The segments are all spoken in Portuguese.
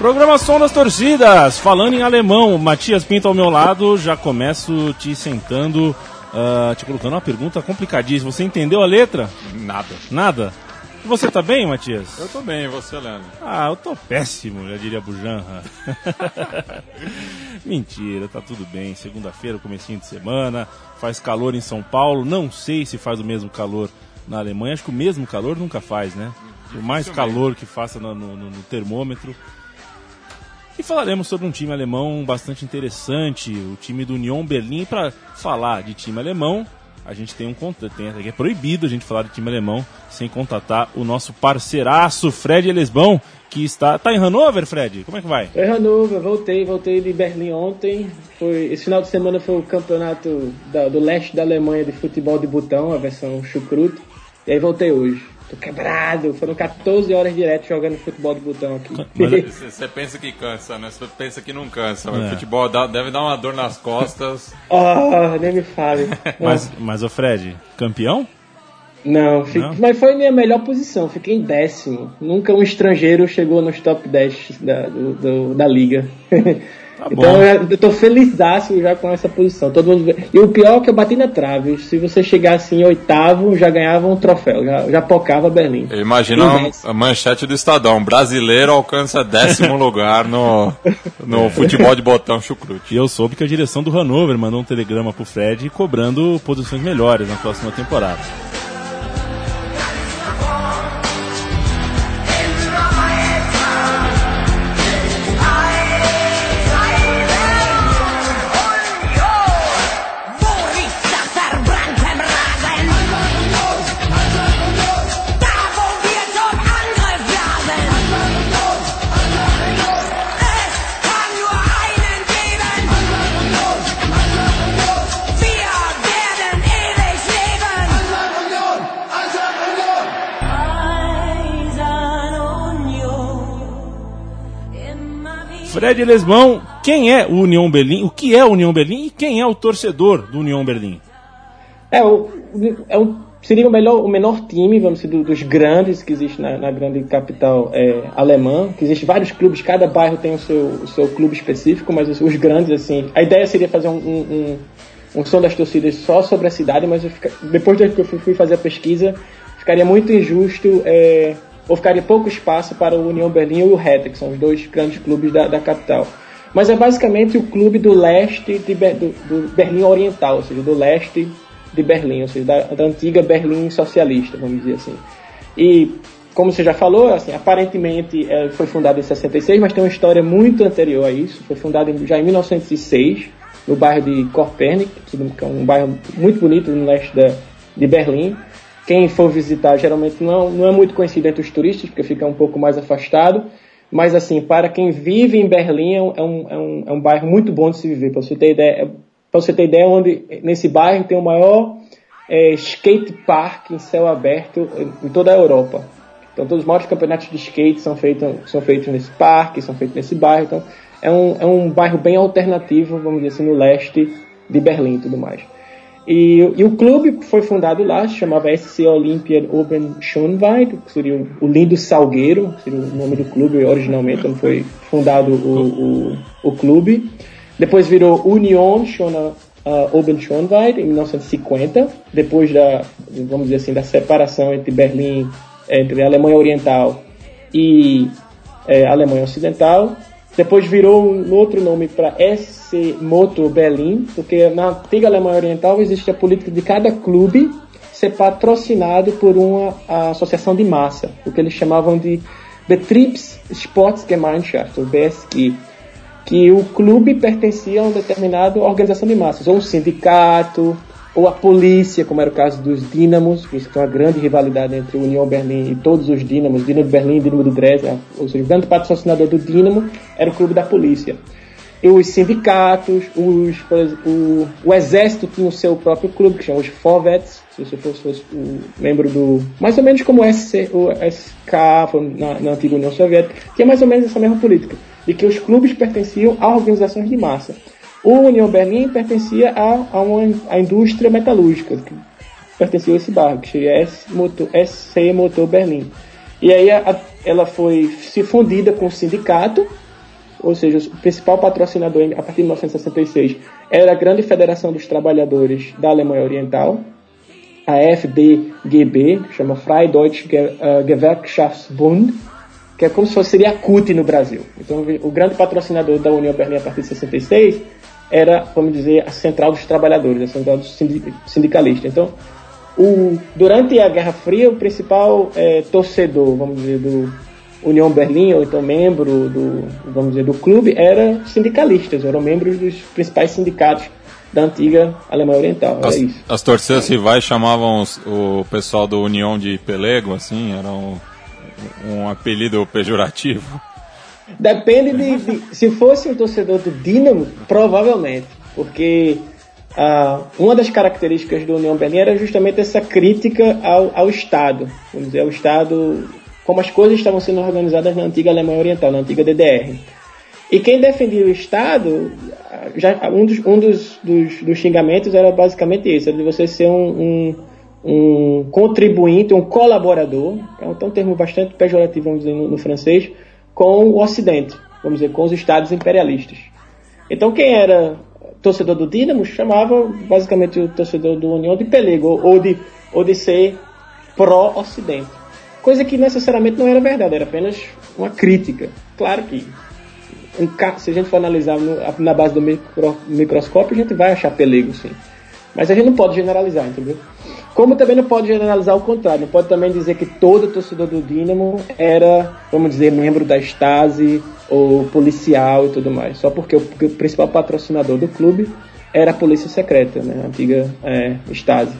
Programação das torcidas, falando em alemão, Matias Pinto ao meu lado, já começo te sentando, uh, te colocando uma pergunta complicadíssima. Você entendeu a letra? Nada. Nada? Você tá bem, Matias? Eu tô bem, e você, Leandro? Ah, eu tô péssimo, já diria Bujanra. Mentira, tá tudo bem. Segunda-feira, comecinho de semana, faz calor em São Paulo. Não sei se faz o mesmo calor na Alemanha. Acho que o mesmo calor nunca faz, né? Por mais calor que faça no, no, no termômetro, e falaremos sobre um time alemão bastante interessante, o time do Union Berlim. Para falar de time alemão, a gente tem um contrato, é proibido a gente falar de time alemão sem contatar o nosso parceiraço Fred Elesbão, que está. Tá em Hannover, Fred? Como é que vai? Tô em Hannover, voltei, voltei de Berlim ontem. Foi, esse final de semana foi o campeonato da, do leste da Alemanha de futebol de botão, a versão chucruto. E aí voltei hoje. Tô quebrado. Foram 14 horas direto jogando futebol de botão aqui. Você pensa que cansa, né? Você pensa que não cansa. Mas é. futebol dá, deve dar uma dor nas costas. oh, nem me fale. mas, mas o Fred, campeão? Não, não, mas foi minha melhor posição, fiquei em décimo. Nunca um estrangeiro chegou nos top 10 da, do, do, da liga. Tá então eu, eu tô feliz já com essa posição. Todo mundo... E o pior é que eu bati na trave. Se você chegasse em oitavo, já ganhava um troféu, já, já pocava Berlim. Imagina a, a manchete do Estadão: brasileiro alcança décimo lugar no, no futebol de botão chucrute. E eu soube que a direção do Hanover mandou um telegrama pro Fred cobrando posições melhores na próxima temporada. Fred Lesmão, quem é o União Berlim? O que é o União Berlim e quem é o torcedor do União Berlim? É, o, é um, seria o, melhor, o menor time, vamos dizer, dos grandes que existe na, na grande capital é, alemã, que existe vários clubes, cada bairro tem o seu, o seu clube específico, mas os, os grandes, assim, a ideia seria fazer um, um, um, um som das torcidas só sobre a cidade, mas fica, depois que eu fui fazer a pesquisa, ficaria muito injusto é, ou ficaria pouco espaço para o União Berlim e o Hertha, que são os dois grandes clubes da, da capital. Mas é basicamente o clube do leste de, do, do, Berlim Oriental, ou seja, do leste de Berlim, ou seja, da, da, antiga Berlim socialista, vamos dizer assim. E, como você já falou, assim, aparentemente é, foi fundado em 66, mas tem uma história muito anterior a isso. Foi fundado já em 1906, no bairro de Korpernik, que é um bairro muito bonito no leste da, de Berlim quem for visitar geralmente não, não é muito conhecido entre os turistas, porque fica um pouco mais afastado. Mas, assim, para quem vive em Berlim, é um, é um, é um bairro muito bom de se viver. Para você ter ideia, é, para você ter ideia onde nesse bairro tem o maior é, skate park em céu aberto em toda a Europa. Então, todos os maiores campeonatos de skate são feitos, são feitos nesse parque, são feitos nesse bairro. Então, é um, é um bairro bem alternativo, vamos dizer assim, no leste de Berlim e tudo mais. E, e, o clube foi fundado lá, se chamava SC Olympia Oben Schönweid, que seria o, lindo salgueiro, seria o nome do clube originalmente, quando foi fundado o, o, o clube. Depois virou Union Schöner uh, Schönweid, em 1950, depois da, vamos dizer assim, da separação entre Berlim, entre a Alemanha Oriental e é, Alemanha Ocidental. Depois virou um outro nome para SC Moto Berlin, porque na antiga Alemanha Oriental existe a política de cada clube ser patrocinado por uma associação de massa, o que eles chamavam de Betriebs Sportsgemeinschaft, ou BSG, que o clube pertencia a uma determinada organização de massas, ou um sindicato, ou a polícia, como era o caso dos Dínamos, que tem uma grande rivalidade entre a União Berlim e todos os Dínamos, Dínamo de Berlim e Dínamo de Dresden, ou seja, o grande patrocinador do Dínamo era o clube da polícia. E os sindicatos, os, o, o exército tinha o seu próprio clube, que chama os Fovets, se você fosse, fosse um membro do. Mais ou menos como o, SC, o SK na, na antiga União Soviética, tinha mais ou menos essa mesma política, de que os clubes pertenciam a organizações de massa. O União Berlim pertencia a, a uma a indústria metalúrgica, que pertencia a esse bairro, que seria Motor, SC Motor Berlim. E aí a, ela foi se fundida com o sindicato, ou seja, o principal patrocinador a partir de 1966 era a Grande Federação dos Trabalhadores da Alemanha Oriental, a FDGB, que chama Freie Deutsche eh, Gewerkschaftsbund, que é como se fosse seria a CUT no Brasil. Então, o grande patrocinador da União Berlim a partir de 66 era, vamos dizer, a Central dos Trabalhadores, a Central dos Sindicalistas. Então, o, durante a Guerra Fria, o principal é, torcedor, vamos dizer, do União Berlim, ou então membro do, vamos dizer, do clube, era sindicalistas, eram membros dos principais sindicatos da antiga Alemanha Oriental. As, as torcidas rivais chamavam os, o pessoal do União de Pelego, assim, era um, um apelido pejorativo? Depende de, de, Se fosse um torcedor do Dinamo, provavelmente. Porque ah, uma das características do União Berlim era justamente essa crítica ao, ao Estado. Vamos dizer, ao Estado. Como as coisas estavam sendo organizadas na antiga Alemanha Oriental, na antiga DDR. E quem defendia o Estado, já, um, dos, um dos, dos, dos xingamentos era basicamente isso: de você ser um, um, um contribuinte, um colaborador, é um, é termo bastante pejorativo, vamos dizer, no, no francês com o Ocidente, vamos dizer, com os estados imperialistas. Então quem era torcedor do Dinamo chamava basicamente o torcedor do União de pelego ou de, ou de ser pró-Ocidente. Coisa que necessariamente não era verdade, era apenas uma crítica. Claro que se a gente for analisar na base do micro, microscópio, a gente vai achar pelego, sim. Mas a gente não pode generalizar, entendeu? Como também não pode generalizar o contrário, não pode também dizer que todo torcedor do Dinamo era, vamos dizer, membro da Stasi ou policial e tudo mais, só porque o, porque o principal patrocinador do clube era a polícia secreta, né, a antiga é, Stasi.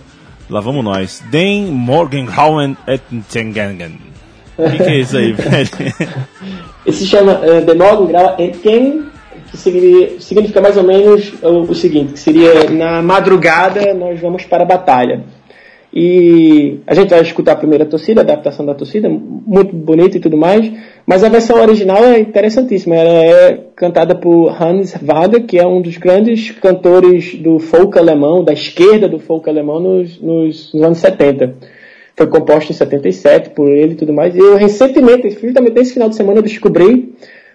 Lá vamos nós. Den Morgenhauen et Tengangen. O que, que, é isso aí, velho? Esse se chama uh, Den Morgengrauen et que significa, mais ou menos o, o seguinte, que seria na madrugada nós vamos para a batalha. E a gente vai escutar a primeira torcida, a adaptação da torcida, muito bonita e tudo mais, mas a versão original é interessantíssima. Ela é cantada por Hans Wagner, que é um dos grandes cantores do folk alemão, da esquerda do folk alemão nos, nos, nos anos 70. Foi composta em 77 por ele e tudo mais. E eu recentemente, justamente nesse final de semana, eu descobri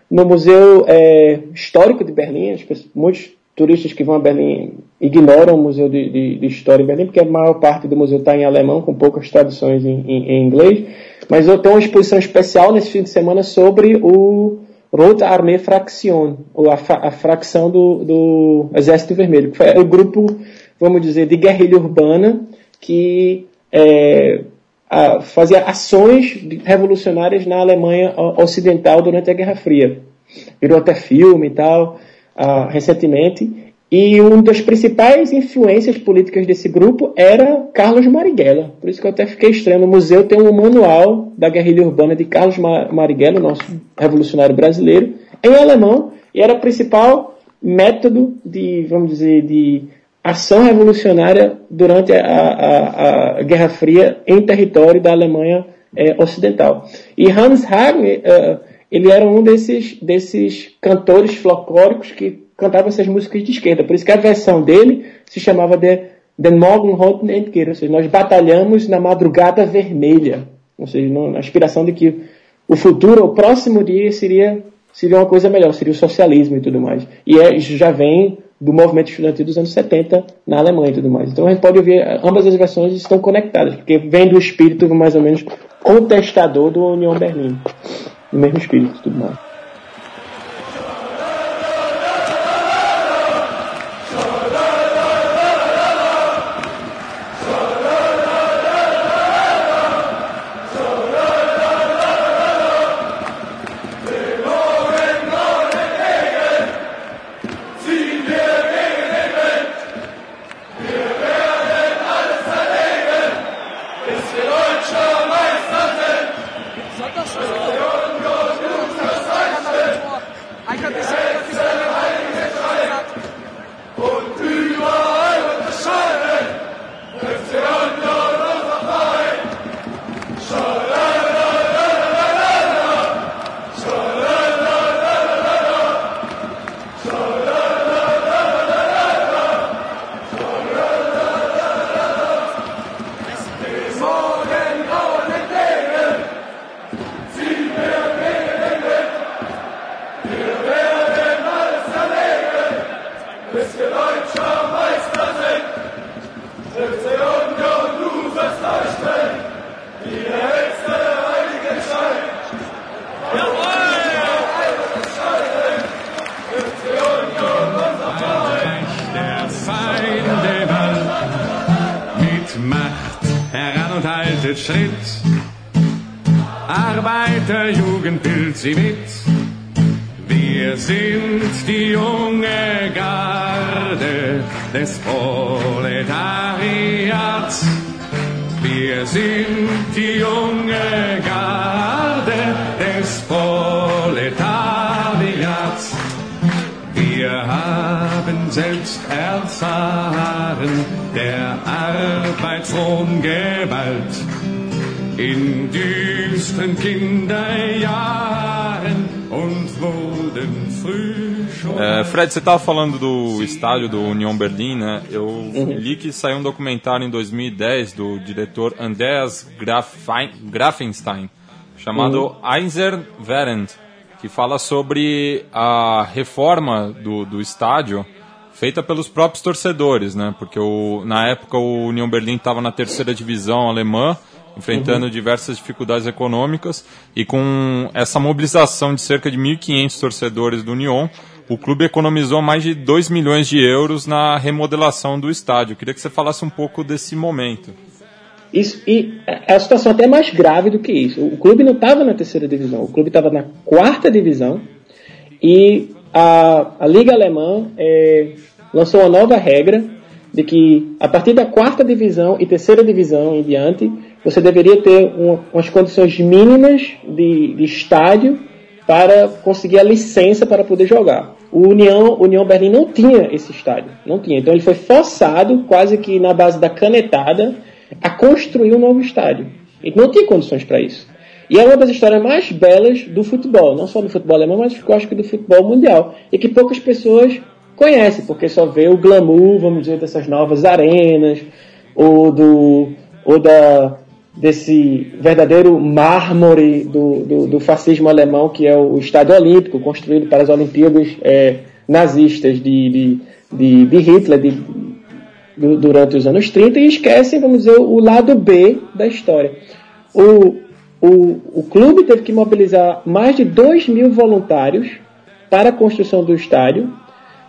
no Museu é, Histórico de Berlim, muitos turistas que vão a Berlim ignoram o Museu de, de, de História em Berlim, porque a maior parte do museu está em alemão, com poucas traduções em, em, em, inglês. Mas eu tenho uma exposição especial nesse fim de semana sobre o Rote Armee Fraktion, ou a, a fracção do, do, Exército Vermelho, que foi o grupo, vamos dizer, de guerrilha urbana que é, a, fazia ações revolucionárias na Alemanha Ocidental durante a Guerra Fria. Virou até filme e tal uh, recentemente, e uma das principais influências políticas desse grupo era Carlos Marighella. Por isso que eu até fiquei estranho. No museu tem um manual da guerrilha urbana de Carlos Marighella, nosso revolucionário brasileiro, em alemão, e era o principal método de, vamos dizer, de ação revolucionária durante a, a, a Guerra Fria em território da Alemanha é, Ocidental. E Hans Hagen, uh, ele era um desses, desses cantores folclóricos que cantava essas músicas de esquerda. Por isso que a versão dele se chamava de Den Morgenroten Entkehr, ou seja, nós batalhamos na madrugada vermelha. Ou seja, na aspiração de que o futuro, o próximo dia seria, seria uma coisa melhor, seria o socialismo e tudo mais. E é, já vem do movimento estudantil dos anos 70 na Alemanha e tudo mais. Então a gente pode ouvir, ambas as versões estão conectadas, porque vem do espírito mais ou menos contestador do União Berlim no mesmo espírito e tudo mais. Der Gewalt in düsteren Kinderjahren und wurden früh schon. É, Fred, você estava falando do estádio do Union Berlin, né? Eu li que saiu um documentário em 2010 do diretor Andreas Grafein, Grafenstein, chamado Einser Während, que fala sobre a reforma do, do estádio feita pelos próprios torcedores, né? Porque o, na época o Union Berlin estava na terceira divisão alemã, enfrentando diversas dificuldades econômicas e com essa mobilização de cerca de 1.500 torcedores do Union, o clube economizou mais de 2 milhões de euros na remodelação do estádio. Eu queria que você falasse um pouco desse momento. Isso, e a situação até é mais grave do que isso. O clube não estava na terceira divisão, o clube estava na quarta divisão e a, a Liga Alemã é, lançou uma nova regra de que a partir da quarta divisão e terceira divisão em diante, você deveria ter um, umas condições mínimas de, de estádio para conseguir a licença para poder jogar. O União, União Berlim não tinha esse estádio, não tinha. Então ele foi forçado, quase que na base da canetada, a construir um novo estádio. Ele não tinha condições para isso. E é uma das histórias mais belas do futebol, não só do futebol alemão, mas eu acho que do futebol mundial. E que poucas pessoas conhecem, porque só vê o glamour, vamos dizer, dessas novas arenas, ou, do, ou da, desse verdadeiro mármore do, do, do, fascismo alemão, que é o Estádio Olímpico, construído para as Olimpíadas é, nazistas de, de, de, de Hitler de, durante os anos 30, e esquecem, vamos dizer, o lado B da história. O, o, o clube teve que mobilizar mais de 2 mil voluntários para a construção do estádio,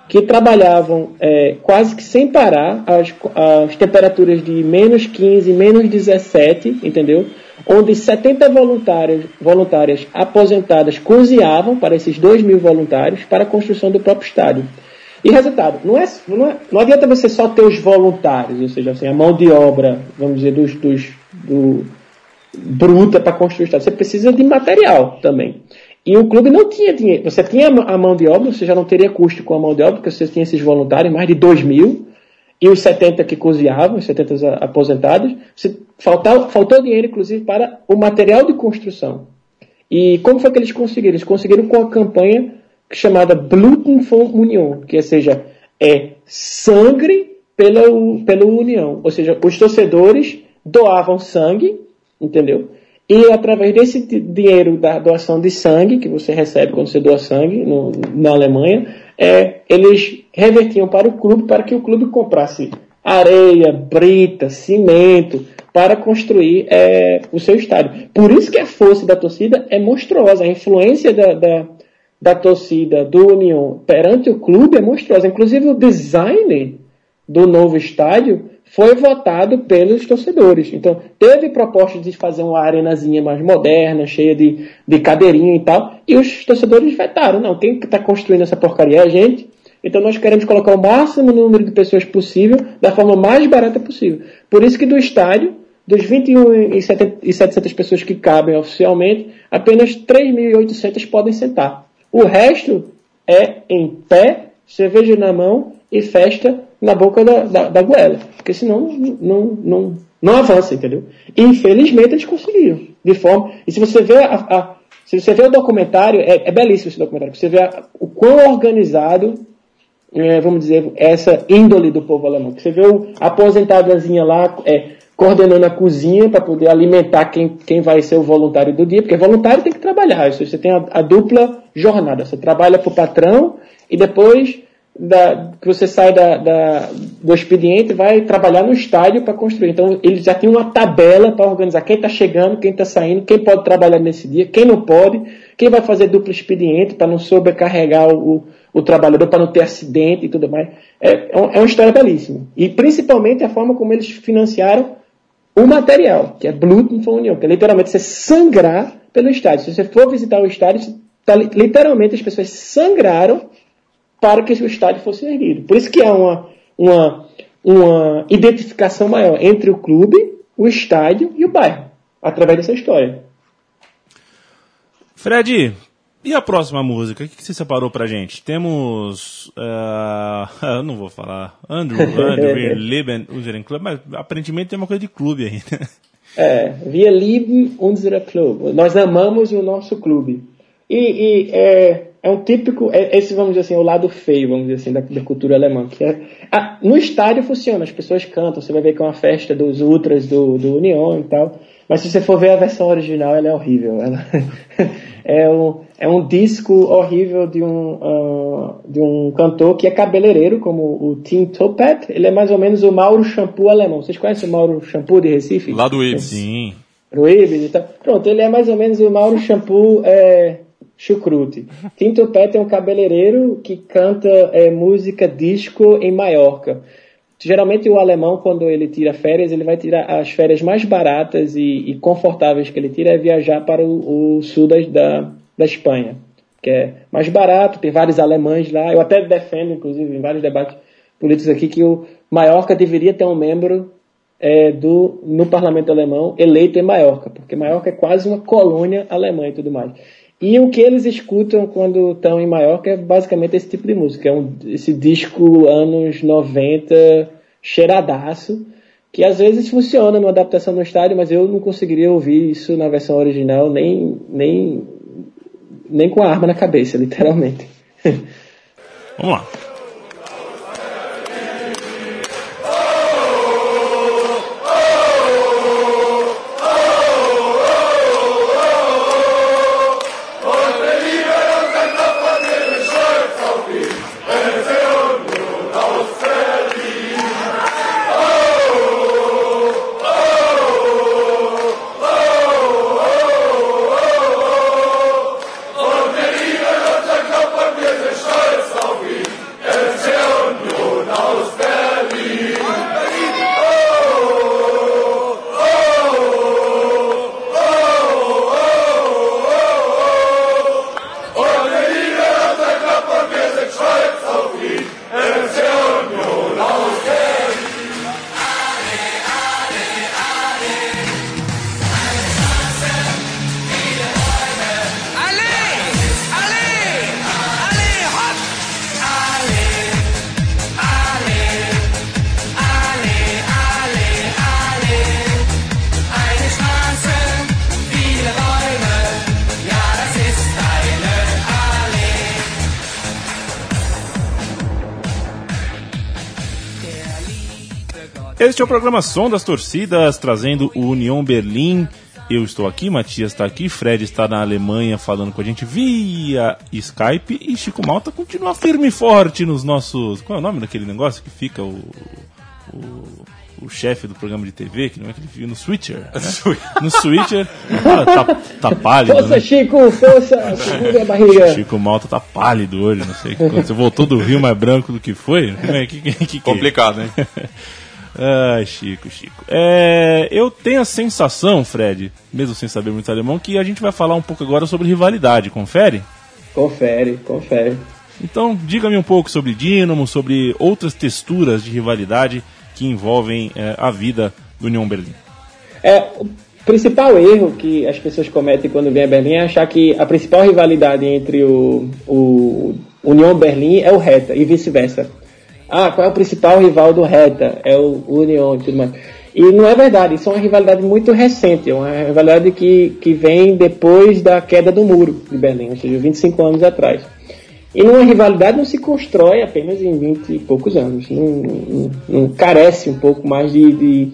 que trabalhavam é, quase que sem parar as, as temperaturas de menos 15, menos 17, entendeu? Onde 70 voluntárias, voluntárias aposentadas cozinhavam para esses 2 mil voluntários para a construção do próprio estádio. E resultado, não, é, não, é, não adianta você só ter os voluntários, ou seja, assim, a mão de obra, vamos dizer, dos, dos do, bruta para construir o estádio. Você precisa de material também. E o clube não tinha dinheiro. Você tinha a mão de obra, você já não teria custo com a mão de obra, porque você tinha esses voluntários, mais de 2 mil, e os 70 que cozinhavam, os 70 aposentados. Você, faltou, faltou dinheiro, inclusive, para o material de construção. E como foi que eles conseguiram? Eles conseguiram com a campanha chamada Bluten von Union, que seja, é sangue pela, pela união. Ou seja, os torcedores doavam sangue, entendeu? E através desse dinheiro da doação de sangue, que você recebe quando você doa sangue no, na Alemanha, é, eles revertiam para o clube para que o clube comprasse areia, brita, cimento, para construir é, o seu estádio. Por isso que a força da torcida é monstruosa, a influência da, da, da torcida do União perante o clube é monstruosa. Inclusive o design do novo estádio foi votado pelos torcedores. Então, teve proposta de fazer uma arenazinha mais moderna, cheia de, de cadeirinha e tal, e os torcedores vetaram. Não, quem está construindo essa porcaria é a gente. Então, nós queremos colocar o máximo número de pessoas possível, da forma mais barata possível. Por isso que do estádio, dos 21.700 pessoas que cabem oficialmente, apenas 3.800 podem sentar. O resto é em pé, cerveja na mão e festa na boca da, da, da goela. Porque senão não, não, não avança, entendeu? E, infelizmente eles conseguiram. De forma. E se você vê a, a se você vê o documentário, é, é belíssimo esse documentário. Você vê a, o quão organizado, é, vamos dizer, essa índole do povo alemão. Você vê o, aposentadazinha lá é, coordenando a cozinha para poder alimentar quem, quem vai ser o voluntário do dia, porque voluntário tem que trabalhar. Você tem a, a dupla jornada. Você trabalha para o patrão e depois da, que você sai da, da, do expediente vai trabalhar no estádio para construir. Então, eles já tem uma tabela para organizar quem está chegando, quem está saindo, quem pode trabalhar nesse dia, quem não pode, quem vai fazer duplo expediente para não sobrecarregar o, o trabalhador, para não ter acidente e tudo mais. É, é, é uma história belíssima. E principalmente a forma como eles financiaram o material, que é Blut von Union, que é literalmente você sangrar pelo estádio. Se você for visitar o estádio, tá, literalmente as pessoas sangraram para que o estádio fosse erguido. Por isso que há uma, uma, uma identificação maior entre o clube, o estádio e o bairro, através dessa história. Fred, e a próxima música? O que, você separou pra gente? Temos. Uh, não vou falar. Andrew, Andrew Leben, Unseren Club, mas aparentemente tem uma coisa de clube aí, né? É, wir lieben unsere Club. Nós amamos o nosso clube. E, e é, é, um típico, é, esse vamos dizer assim, o lado feio, vamos dizer assim, da, da cultura alemã. Que é, ah, no estádio funciona, as pessoas cantam, você vai ver que é uma festa dos ultras do, do União e tal. Mas se você for ver a versão original, ela é horrível. Ela é, um, é um disco horrível de um, uh, de um cantor que é cabeleireiro, como o Tim Topet. Ele é mais ou menos o Mauro Shampoo alemão. Vocês conhecem o Mauro Shampoo de Recife? Lá do Ibis. Sim. Do Ibis e tal. Pronto, ele é mais ou menos o Mauro Shampoo é, chucrute. Tim Topet é um cabeleireiro que canta é, música disco em Maiorca. Geralmente o alemão, quando ele tira férias, ele vai tirar as férias mais baratas e, e confortáveis que ele tira é viajar para o, o sul da, da, da, Espanha, que é mais barato, tem vários alemães lá. Eu até defendo, inclusive, em vários debates políticos aqui, que o Maiorca deveria ter um membro é, do, no parlamento alemão eleito em Maiorca, porque Maiorca é quase uma colônia alemã e tudo mais. E o que eles escutam quando estão em Maiorca é basicamente esse tipo de música. É um, esse disco anos 90 cheiradaço, que às vezes funciona numa adaptação no estádio, mas eu não conseguiria ouvir isso na versão original, nem, nem, nem com a arma na cabeça, literalmente. Vamos lá. Este é o programa Som das Torcidas, trazendo o União Berlim. Eu estou aqui, Matias está aqui, Fred está na Alemanha falando com a gente via Skype e Chico Malta continua firme e forte nos nossos. Qual é o nome daquele negócio que fica o. o, o chefe do programa de TV, que não é que ele fica no Switcher. Né? no Switcher. Tá, tá pálido. Força, né? Chico, força, segura a barriga. Chico Malta tá pálido hoje, não sei. Você voltou do Rio mais branco do que foi? Que, que, que, Complicado, hein? Ai, Chico, Chico. É, eu tenho a sensação, Fred, mesmo sem saber muito alemão, que a gente vai falar um pouco agora sobre rivalidade. Confere? Confere, confere. Então, diga-me um pouco sobre Dinamo, sobre outras texturas de rivalidade que envolvem é, a vida do União Berlim. É, o principal erro que as pessoas cometem quando vêm a Berlim é achar que a principal rivalidade entre o, o União Berlim é o Reta e vice-versa. Ah, qual é o principal rival do Reta? É o Union e tudo mais. E não é verdade, isso é uma rivalidade muito recente, é uma rivalidade que, que vem depois da queda do muro de Berlim, ou seja, 25 anos atrás. E numa rivalidade não se constrói apenas em 20 e poucos anos, não, não, não carece um pouco mais de, de,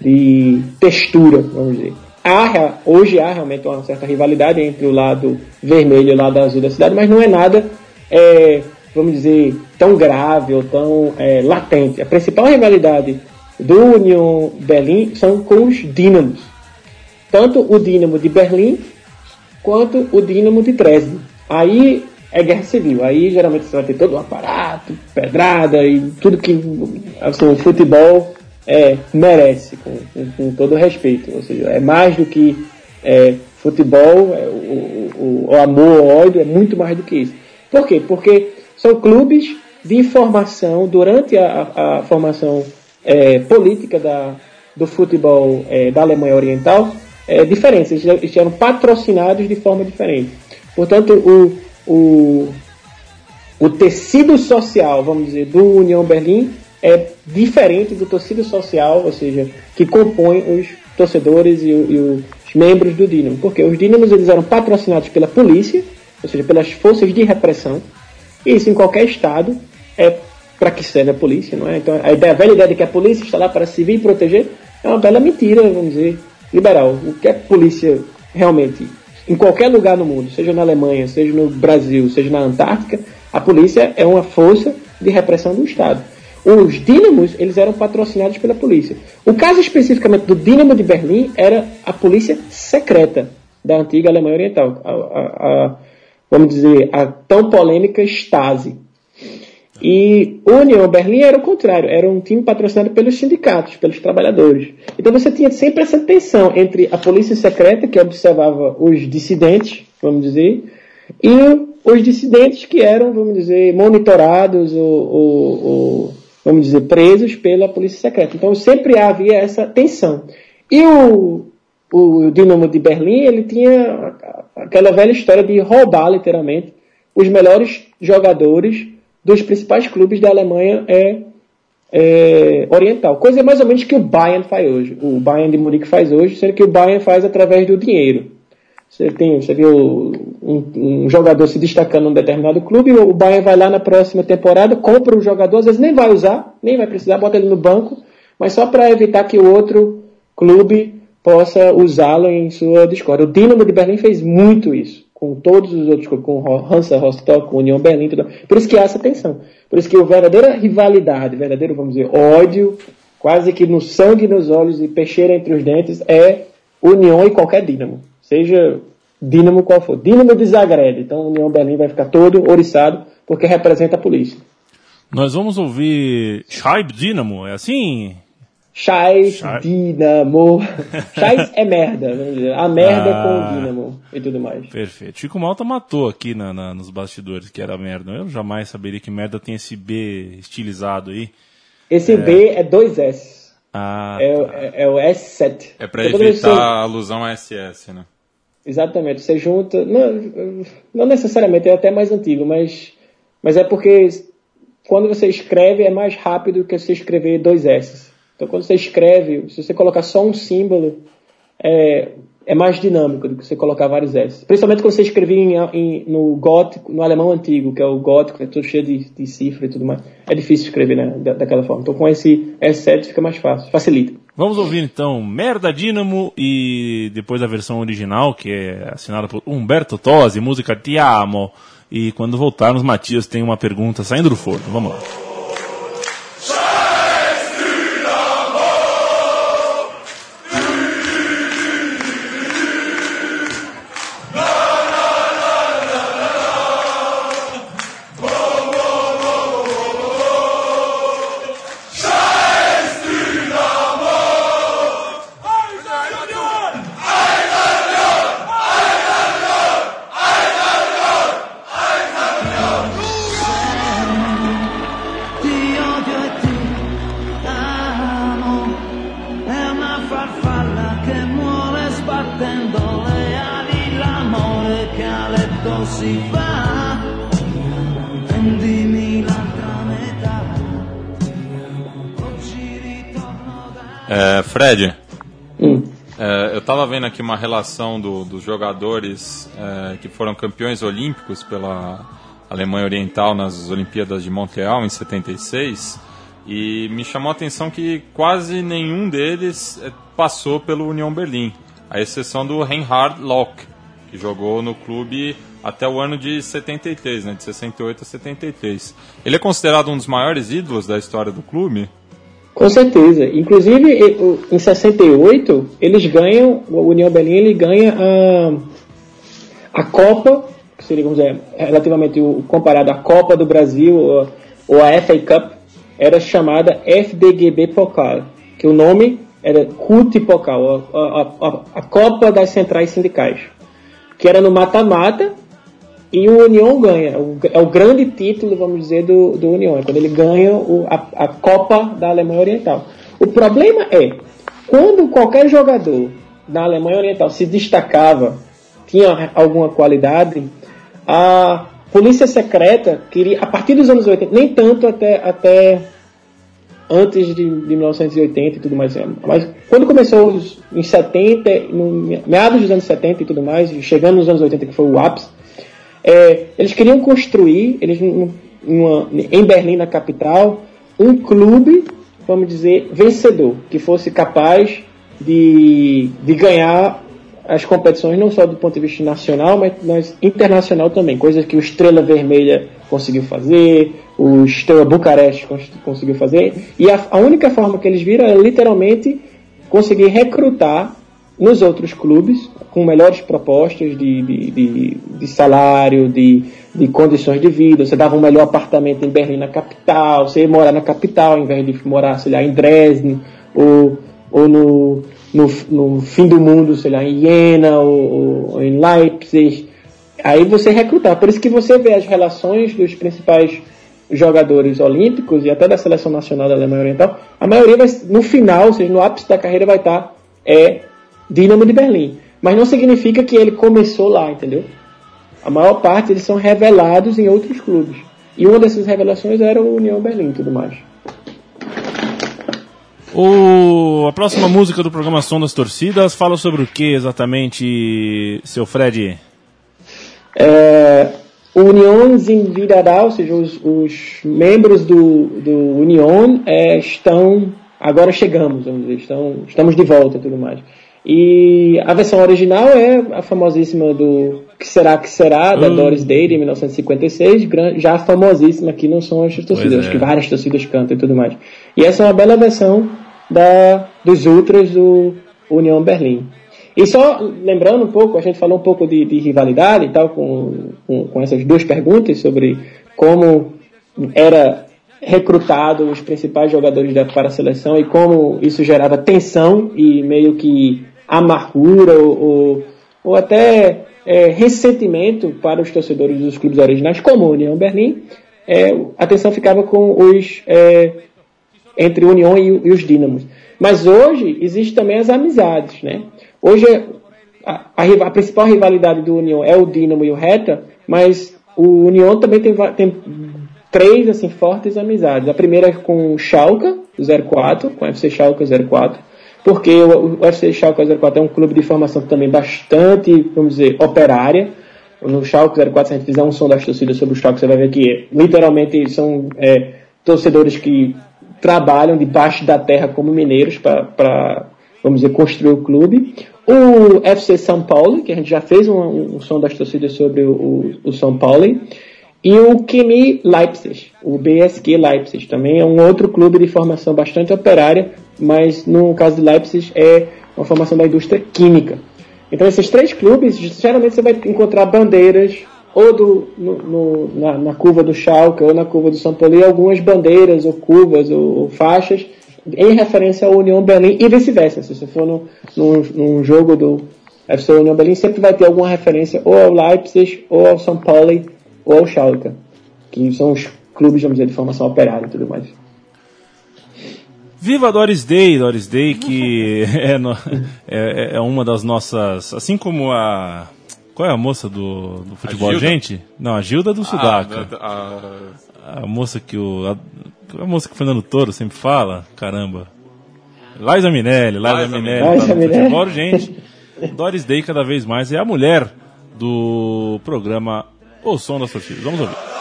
de, textura, vamos dizer. Há, hoje há realmente uma certa rivalidade entre o lado vermelho e o lado azul da cidade, mas não é nada é, vamos dizer, tão grave ou tão é, latente. A principal rivalidade do Union Berlim são com os Dínamos. Tanto o Dínamo de Berlim quanto o Dínamo de Dresden. Aí é guerra civil. Aí geralmente você vai ter todo o aparato, pedrada e tudo que assim, o futebol é, merece, com, com, com, todo respeito. Ou seja, é mais do que é, futebol, é, o, o, o, amor, o ódio, é muito mais do que isso. Por quê? Porque são clubes de formação durante a, a, formação é, política da, do futebol é, da Alemanha Oriental é, diferentes, eles eram patrocinados de forma diferente. Portanto, o, o, o tecido social, vamos dizer, do União Berlim é diferente do tecido social, ou seja, que compõe os torcedores e, e os membros do Dinamo. Porque os Dinamos eles eram patrocinados pela polícia, ou seja, pelas forças de repressão, isso em qualquer estado é para que serve a polícia, não é? Então a, ideia, a velha ideia de que a polícia está lá para servir e proteger é uma bela mentira, vamos dizer, liberal. O que a polícia realmente, em qualquer lugar no mundo, seja na Alemanha, seja no Brasil, seja na Antártica, a polícia é uma força de repressão do Estado. Os dínamos, eles eram patrocinados pela polícia. O caso especificamente do Dínamo de Berlim era a polícia secreta da antiga Alemanha Oriental. A, a, a, vamos dizer, a tão polêmica Stasi. E União Berlim era o contrário, era um time patrocinado pelos sindicatos, pelos trabalhadores. Então você tinha sempre essa tensão entre a polícia secreta, que observava os dissidentes, vamos dizer, e os dissidentes que eram, vamos dizer, monitorados ou, ou, ou vamos dizer, presos pela polícia secreta. Então sempre havia essa tensão. E o, o Dinamo de Berlim, ele tinha aquela velha história de roubar, literalmente, os melhores jogadores dos principais clubes da Alemanha é, é, oriental. Coisa mais ou menos que o Bayern faz hoje. O Bayern de Munique faz hoje, sendo que o Bayern faz através do dinheiro. Você tem, você viu um, um, jogador se destacando num determinado clube, o Bayern vai lá na próxima temporada, compra o jogador, às vezes nem vai usar, nem vai precisar, bota ele no banco, mas só para evitar que o outro clube possa usá-lo em sua discórdia. O Dinamo de Berlim fez muito isso com todos os outros, com Hansa Rostock, com União Berlim, tudo. Por isso que há essa tensão. Por isso que a verdadeira rivalidade, verdadeiro, vamos dizer, ódio, quase que no sangue, nos olhos e peixeira entre os dentes, é União e qualquer Dínamo. Seja Dínamo qual for. Dínamo de Zagreb. Então União Berlim vai ficar todo oriçado porque representa a polícia. Nós vamos ouvir Scheib Dínamo, é assim? Chais, Dinamo. Chais é merda, vamos dizer. A merda ah, com Dinamo e tudo mais. Perfeito. Chico Malta matou aqui na, na, nos bastidores que era merda. Eu jamais saberia que merda tem esse B estilizado aí. Esse é... B é dois S. Ah, é, tá. é, é, o S7. É pra evitar você... a alusão a SS, né? Exatamente. Você junta. Não, não necessariamente, é até mais antigo, mas, mas é porque quando você escreve é mais rápido que você escrever dois S. Então, quando você escreve, se você colocar só um símbolo, é, é mais dinâmico do que você colocar vários S. Principalmente quando você escrevia em, em, no gótico, no alemão antigo, que é o gótico, é todo cheio de, de cifra e tudo mais. É difícil escrever né, da, daquela forma. Então, com esse S7 fica mais fácil, facilita. Vamos ouvir então Merda Dínamo e depois a versão original, que é assinada por Humberto Tosi, música Ti Amo. E quando voltarmos, Matias tem uma pergunta saindo do forno. Vamos lá. Vendo aqui uma relação do, dos jogadores é, que foram campeões olímpicos pela Alemanha Oriental nas Olimpíadas de Montreal em 76 e me chamou a atenção que quase nenhum deles é, passou pelo União Berlim, à exceção do Reinhard Locke, que jogou no clube até o ano de 73, né, de 68 a 73. Ele é considerado um dos maiores ídolos da história do clube? Com certeza. Inclusive, em 68, eles ganham, o União Berlim ele ganha a, a Copa, que seria, vamos dizer, relativamente comparado à Copa do Brasil ou, a FA Cup, era chamada FDGB Pokal, que o nome era CUT Pocal, a, a, a, a Copa das Centrais Sindicais, que era no mata-mata e o União ganha. É o grande título, vamos dizer, do, do União, é quando ele ganha o, a, a Copa da Alemanha Oriental. O problema é, quando qualquer jogador da Alemanha Oriental se destacava, tinha alguma qualidade, a polícia secreta queria, a partir dos anos 80, nem tanto até, até antes de, de 1980 e tudo mais, mas quando começou em 70, no, meados dos anos 70 e tudo mais, chegando nos anos 80 que foi o ápice, é, eles queriam construir, eles uma, em Berlim, na capital, um clube, vamos dizer, vencedor, que fosse capaz de, de ganhar as competições não só do ponto de vista nacional, mas, internacional também, coisas que o Estrela Vermelha conseguiu fazer, o Estrela Bucareste conseguiu fazer, e a, a única forma que eles viram é literalmente conseguir recrutar nos outros clubes com melhores propostas de, de, de, de salário, de, de condições de vida. Você dava um melhor apartamento em Berlim, na capital, você ia morar na capital, ao invés de morar, sei lá, em Dresden, ou, ou no, no, no fim do mundo, sei lá, em Jena, ou, ou em Leipzig. Aí você recrutar. Por isso que você vê as relações dos principais jogadores olímpicos e até da seleção nacional da Alemanha Oriental, a maioria vai, no final, ou seja, no ápice da carreira vai estar é Dinamo de Berlim. Mas não significa que ele começou lá, entendeu? A maior parte eles são revelados em outros clubes. E uma dessas revelações era o União Berlim e tudo mais. O, a próxima música do programa Som das Torcidas fala sobre o que exatamente, seu Fred? É, o União Zinvidadá, ou seja, os, os, membros do, do União é, estão, agora chegamos, vamos dizer, estão, estamos de volta e tudo mais. E a versão original é a famosíssima do Que Será Que Será, da hum. Doris Day, de 1956, já famosíssima aqui não são as torcidas, é. que várias torcidas cantam e tudo mais. E essa é uma bela versão da, dos Ultras do União Berlim. E só lembrando um pouco, a gente falou um pouco de, de rivalidade e tal, com, com, com essas duas perguntas sobre como era recrutado os principais jogadores da, para a seleção e como isso gerava tensão e meio que amargura ou, ou, ou até é, ressentimento para os torcedores dos clubes originais, como a União Berlim, é, a tensão ficava com os é, entre União e, e, os Dínamos. Mas hoje existe também as amizades, né? Hoje a, a, a, principal rivalidade do União é o Dínamo e o Reta, mas o União também tem, tem três assim fortes amizades. A primeira é com o Schalke 04, com o FC Schalke 04 porque o, o FC Schalke 04 é um clube de formação também bastante, vamos dizer, operária. No Schalke 04, se a gente fizer um som das torcidas sobre o Schalke, você vai ver que literalmente são é, torcedores que trabalham debaixo da terra como mineiros para, vamos dizer, construir o clube. O FC São Paulo, que a gente já fez um, um som das torcidas sobre o, o, o São Paulo. E o Chemie Leipzig, o BSG Leipzig, também é um outro clube de formação bastante operária, mas no caso de Leipzig é uma formação da indústria química. Então esses três clubes, geralmente você vai encontrar bandeiras ou do, no, no, na, na, curva do Schalke ou na curva do São Paulo, algumas bandeiras ou curvas ou, ou, faixas em referência à União Berlim e vice-versa. Se você for no, num, num jogo do FC União Berlim, sempre vai ter alguma referência ou ao Leipzig ou ao São Paulo ou ao Schalke, que são os clubes, vamos dizer, de formação operária e tudo mais. Viva Doris Day, Doris Day, que é, no, é, é, uma das nossas. Assim como a. Qual é a moça do, do futebol, a gente? Não, a Gilda do ah, Sudaca. Ah, a... a... moça que o. A, a moça que o Fernando Toro sempre fala, caramba. Liza Minelli, Liza, Minelli, Minelli tá no futebol, gente. Doris Day cada vez mais é a mulher do programa O Som das Torcidas. Vamos ouvir.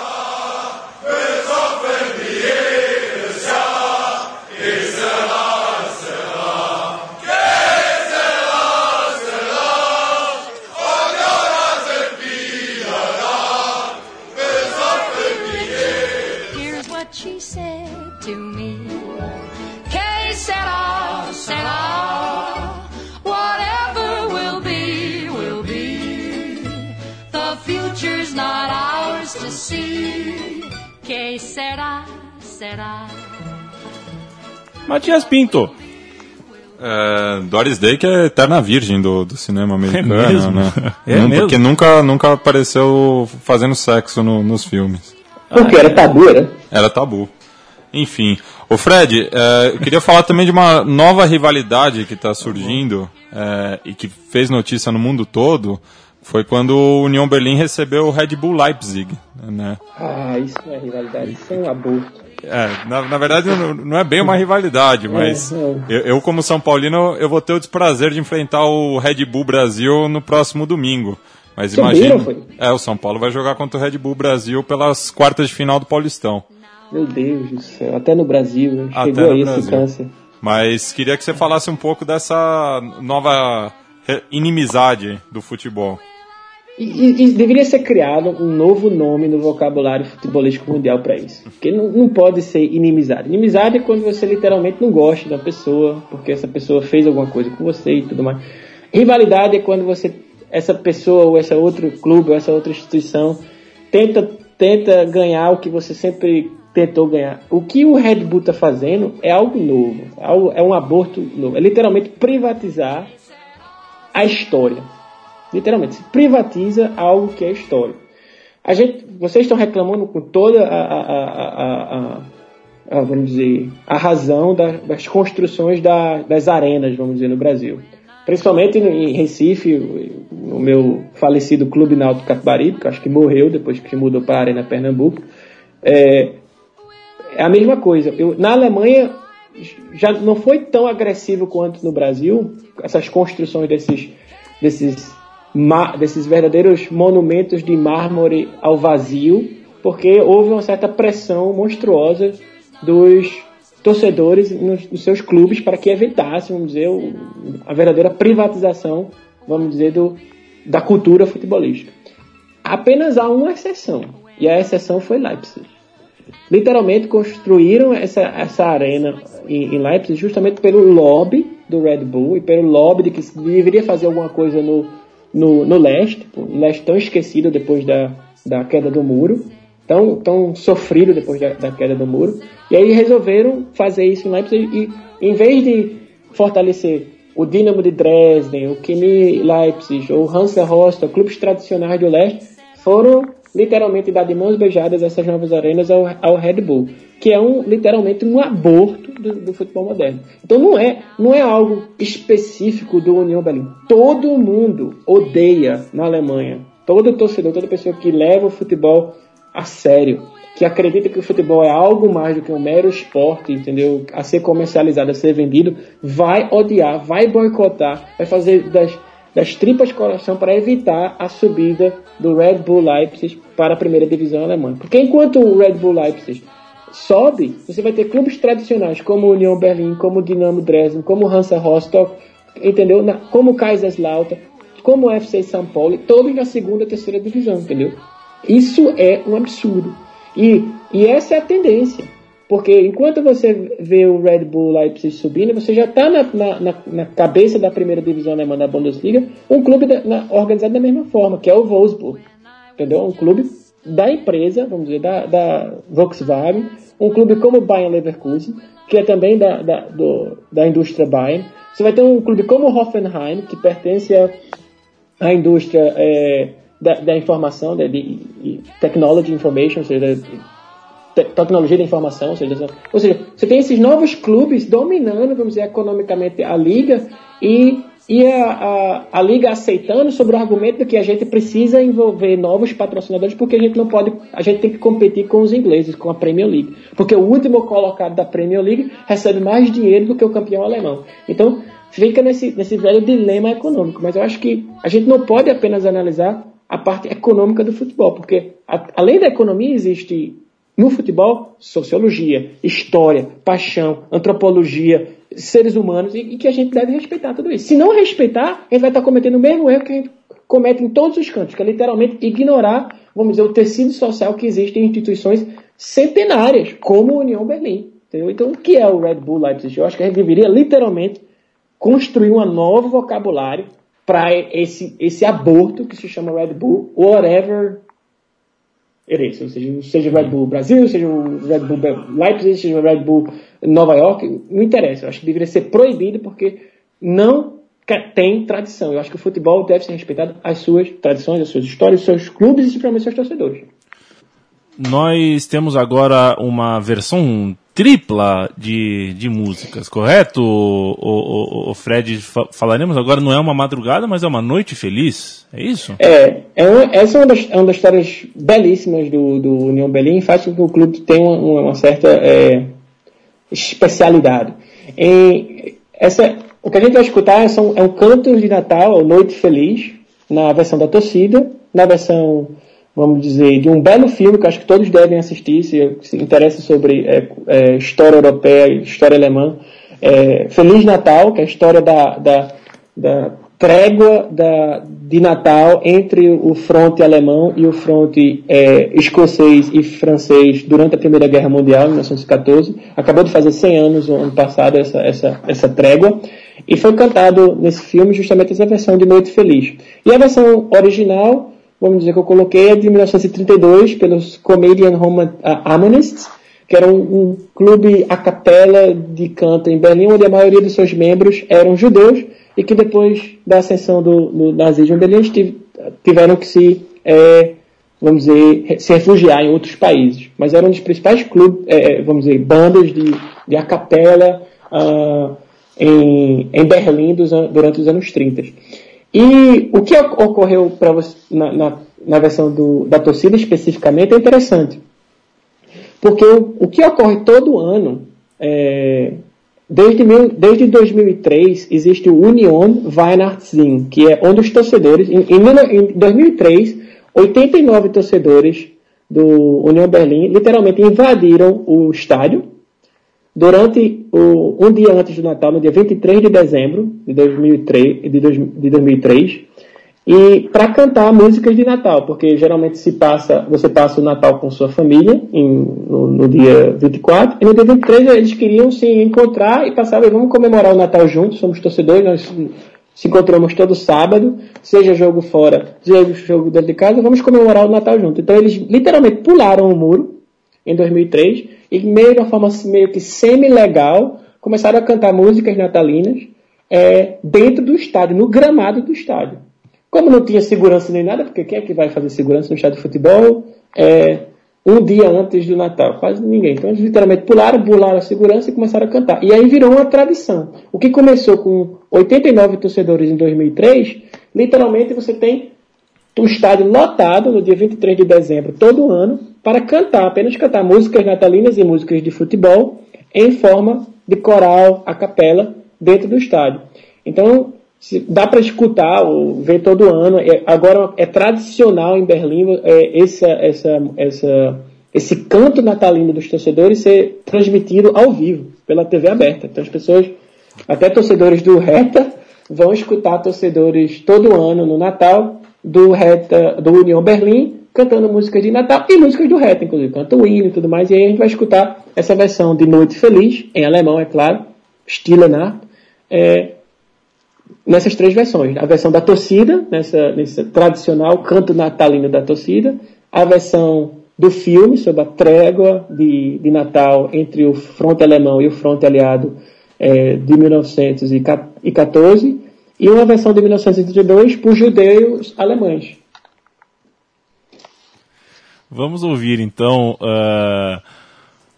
Matias Pinto, É, Doris Day que é eterna virgem do, do cinema americano, É mesmo? né? É Não- mesmo? Porque nunca, nunca apareceu fazendo sexo no- nos filmes. Porque era tabu, era? Era tabu. Enfim. Ô Fred, é, eu queria falar também de uma nova rivalidade que está surgindo é, e que fez notícia no mundo todo. Foi quando o União Berlim recebeu o Red Bull Leipzig. Né? Ah, isso não é rivalidade, isso é um aborto. É, na, na verdade não, não é bem uma rivalidade, mas É, não. eu, eu, como São Paulino, eu vou ter o desprazer de enfrentar o Red Bull Brasil no próximo domingo. Mas imagina. É, o São Paulo vai jogar contra o Red Bull Brasil pelas quartas de final do Paulistão. Meu Deus do céu, até no Brasil, né? Até chegou no esse Brasil. câncer. Mas queria que você falasse um pouco dessa nova inimizade do futebol. E, e- deveria ser criado um novo nome no vocabulário futebolístico mundial para isso. Porque não, não pode ser inimizade. Inimizade é quando você literalmente não gosta da pessoa, porque essa pessoa fez alguma coisa com você e tudo mais. Rivalidade é quando você, essa pessoa ou esse outro clube ou essa outra instituição tenta, tenta ganhar o que você sempre tentou ganhar. O que o Red Bull está fazendo é algo novo, é é um aborto novo. É literalmente privatizar a história. Literalmente, se privatiza algo que é histórico. A gente, vocês estão reclamando com toda a, a- a- a- vamos dizer, a razão da- das construções da- das arenas, vamos dizer, no Brasil. Principalmente no- em Recife, o, o meu falecido Clube Náutico Capibaribe, que acho que morreu depois que mudou para a Arena Pernambuco. É, é a mesma coisa. Eu, na Alemanha já não foi tão agressivo quanto no Brasil, essas construções desses, desses, desses verdadeiros monumentos de mármore ao vazio, porque houve uma certa pressão monstruosa dos torcedores nos, nos seus clubes para que evitassem, vamos dizer, a verdadeira privatização, vamos dizer, do, da cultura futebolística. Apenas há uma exceção, e a exceção foi Leipzig literalmente construíram essa, essa arena em, em Leipzig justamente pelo lobby do Red Bull e pelo lobby de que se deveria fazer alguma coisa no, no, no leste, um leste tão esquecido depois da, da queda do muro, tão, tão sofrido depois da, da queda do muro, e aí resolveram fazer isso em Leipzig e em vez de fortalecer o Dinamo de Dresden, o Chemie Leipzig, ou o Hansa Rostock, clubes tradicionais do leste, foram literalmente dar de mãos beijadas essas novas arenas ao, ao Red Bull, que é um literalmente um aborto do, do futebol moderno. Então não é não é algo específico do União Berlim. Todo mundo odeia na Alemanha. Todo torcedor, toda pessoa que leva o futebol a sério, que acredita que o futebol é algo mais do que um mero esporte, entendeu? A ser comercializado, a ser vendido, vai odiar, vai boicotar, vai fazer das das tripas de coração para evitar a subida do Red Bull Leipzig para a primeira divisão alemã. Porque enquanto o Red Bull Leipzig sobe, você vai ter clubes tradicionais como o Union Berlin, como o Dinamo Dresden, como o Hansa Rostock, entendeu? Como o Kaiserslautern, como o FC São Paulo, todos na segunda e terceira divisão, entendeu? Isso é um absurdo. E, e essa é a tendência. Porque enquanto você vê o Red Bull Leipzig subindo, você já está na, na, na- cabeça da primeira divisão alemã da Bundesliga, um clube da- na- organizado da mesma forma, que é o Wolfsburg. Entendeu? Um clube da empresa, vamos dizer, da, da Volkswagen, um clube como o Bayern Leverkusen, que é também da, da, do- da indústria Bayern. Você vai ter um clube como o Hoffenheim, que pertence à indústria é, da, da informação, da, de, de Technology Information, ou seja, te- tecnologia da informação, ou seja, ou seja, você tem esses novos clubes dominando, vamos dizer, economicamente a liga e, e a, a, a liga aceitando sobre o argumento de que a gente precisa envolver novos patrocinadores porque a gente não pode, a gente tem que competir com os ingleses, com a Premier League, porque o último colocado da Premier League recebe mais dinheiro do que o campeão alemão. Então fica nesse, nesse velho dilema econômico, mas eu acho que a gente não pode apenas analisar a parte econômica do futebol, porque a, além da economia existe no futebol, sociologia, história, paixão, antropologia, seres humanos, e, e que a gente deve respeitar tudo isso. Se não respeitar, a gente vai estar cometendo o mesmo erro que a gente comete em todos os cantos, que é literalmente ignorar, vamos dizer, o tecido social que existe em instituições centenárias, como a União Berlim. Entendeu? Então, o que é o Red Bull Leipzig? Eu acho que a gente deveria literalmente construir um novo vocabulário para esse, esse aborto que se chama Red Bull, whatever is. Ou seja, seja o Red Bull Brasil, seja o Red Bull Leipzig, seja o Red Bull Nova York, não interessa. Eu acho que deveria ser proibido porque não tem tradição. Eu acho que o futebol deve ser respeitado as suas tradições, as suas histórias, os seus clubes e principalmente seus torcedores. Nós temos agora uma versão tripla de, de músicas, correto? O, o, o Fred, falaremos agora, não é uma madrugada, mas é uma noite feliz, é isso? É, é uma, essa é uma, das, é uma das histórias belíssimas do, do União Berlim, faz com que o clube tenha uma, uma certa é, especialidade. Em, essa, o que a gente vai escutar são, é um canto de Natal, Noite Feliz, na versão da torcida, na versão, vamos dizer, de um belo filme que acho que todos devem assistir, se, se interessa sobre é, é, história europeia, história alemã. É, Feliz Natal, que é a história da, da, da trégua da, de Natal entre o fronte alemão e o fronte é, escocês e francês durante a Primeira Guerra Mundial, em 1914. Acabou de fazer 100 anos no ano passado essa, essa, essa trégua. E foi cantado nesse filme justamente essa versão de Noite Feliz. E a versão original, vamos dizer que eu coloquei, é de 1932, pelos Comedian Home Harmonists, que era um, um clube a capela de canto em Berlim, onde a maioria dos seus membros eram judeus, e que depois da ascensão do, do nazismo em Berlim tiveram que se, é, vamos dizer, se refugiar em outros países. Mas eram um dos principais clubes, é, vamos dizer, bandas de, de a capela uh, em, em Berlim dos, durante os anos 30. E o que ocorreu para na, na, na, versão do, da torcida especificamente é interessante. Porque o, o que ocorre todo ano é, Desde, mil, desde 2003 existe o Union Weihnachtssing, que é onde os torcedores, em, em 2003, 89 torcedores do Union Berlim literalmente invadiram o estádio durante o, um dia antes do Natal, no dia 23 de dezembro de 2003, de, de 2003 e para cantar músicas de Natal, porque geralmente se passa, você passa o Natal com sua família em, no, no, dia 24, e no dia 23 eles queriam se encontrar e passar, vamos comemorar o Natal juntos, somos torcedores, nós se encontramos todo sábado, seja jogo fora, seja jogo dentro de casa, vamos comemorar o Natal junto. Então eles literalmente pularam o muro em 2003 e meio de uma forma meio que semi-legal começaram a cantar músicas natalinas é, dentro do estádio, no gramado do estádio. Como não tinha segurança nem nada, porque quem é que vai fazer segurança no estádio de futebol é, um dia antes do Natal? Quase ninguém. Então eles literalmente pularam, pularam a segurança e começaram a cantar. E aí virou uma tradição. O que começou com 89 torcedores em 2003, literalmente você tem o estádio lotado no dia 23 de dezembro, todo ano, para cantar, apenas cantar músicas natalinas e músicas de futebol em forma de coral, a capela, dentro do estádio. Então, dá para escutar ou ver todo ano. É, agora é tradicional em Berlim é, essa, essa, essa, esse canto natalino dos torcedores ser transmitido ao vivo pela TV aberta. Então as pessoas, até torcedores do Reta, vão escutar torcedores todo ano no Natal do Reta, do União Berlim cantando músicas de Natal e músicas do Reta, inclusive canta o hino e tudo mais. E aí a gente vai escutar essa versão de Noite Feliz em alemão, é claro, Stille Nacht. É, nessas três versões. A versão da torcida, nessa, nesse tradicional canto natalino da torcida, a versão do filme sobre a trégua de, de Natal entre o fronte alemão e o fronte aliado é, de 1914 e uma versão de 1932 por judeus alemães. Vamos ouvir então uh,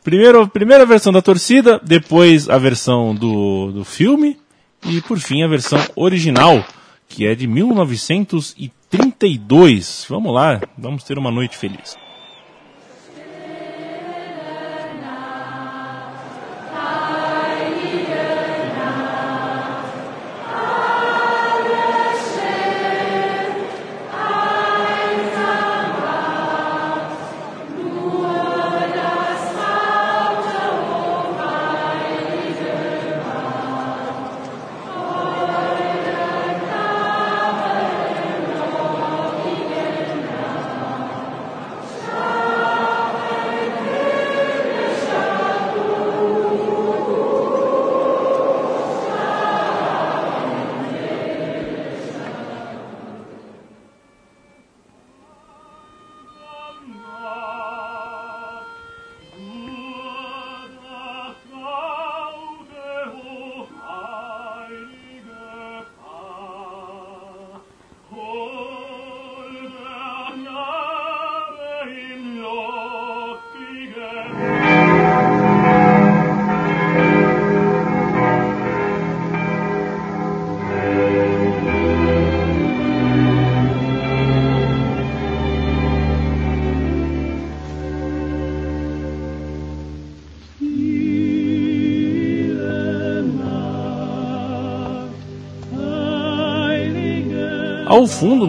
primeiro, primeira versão da torcida, depois a versão do, do filme e por fim a versão original, que é de 1932. Vamos lá, vamos ter uma noite feliz.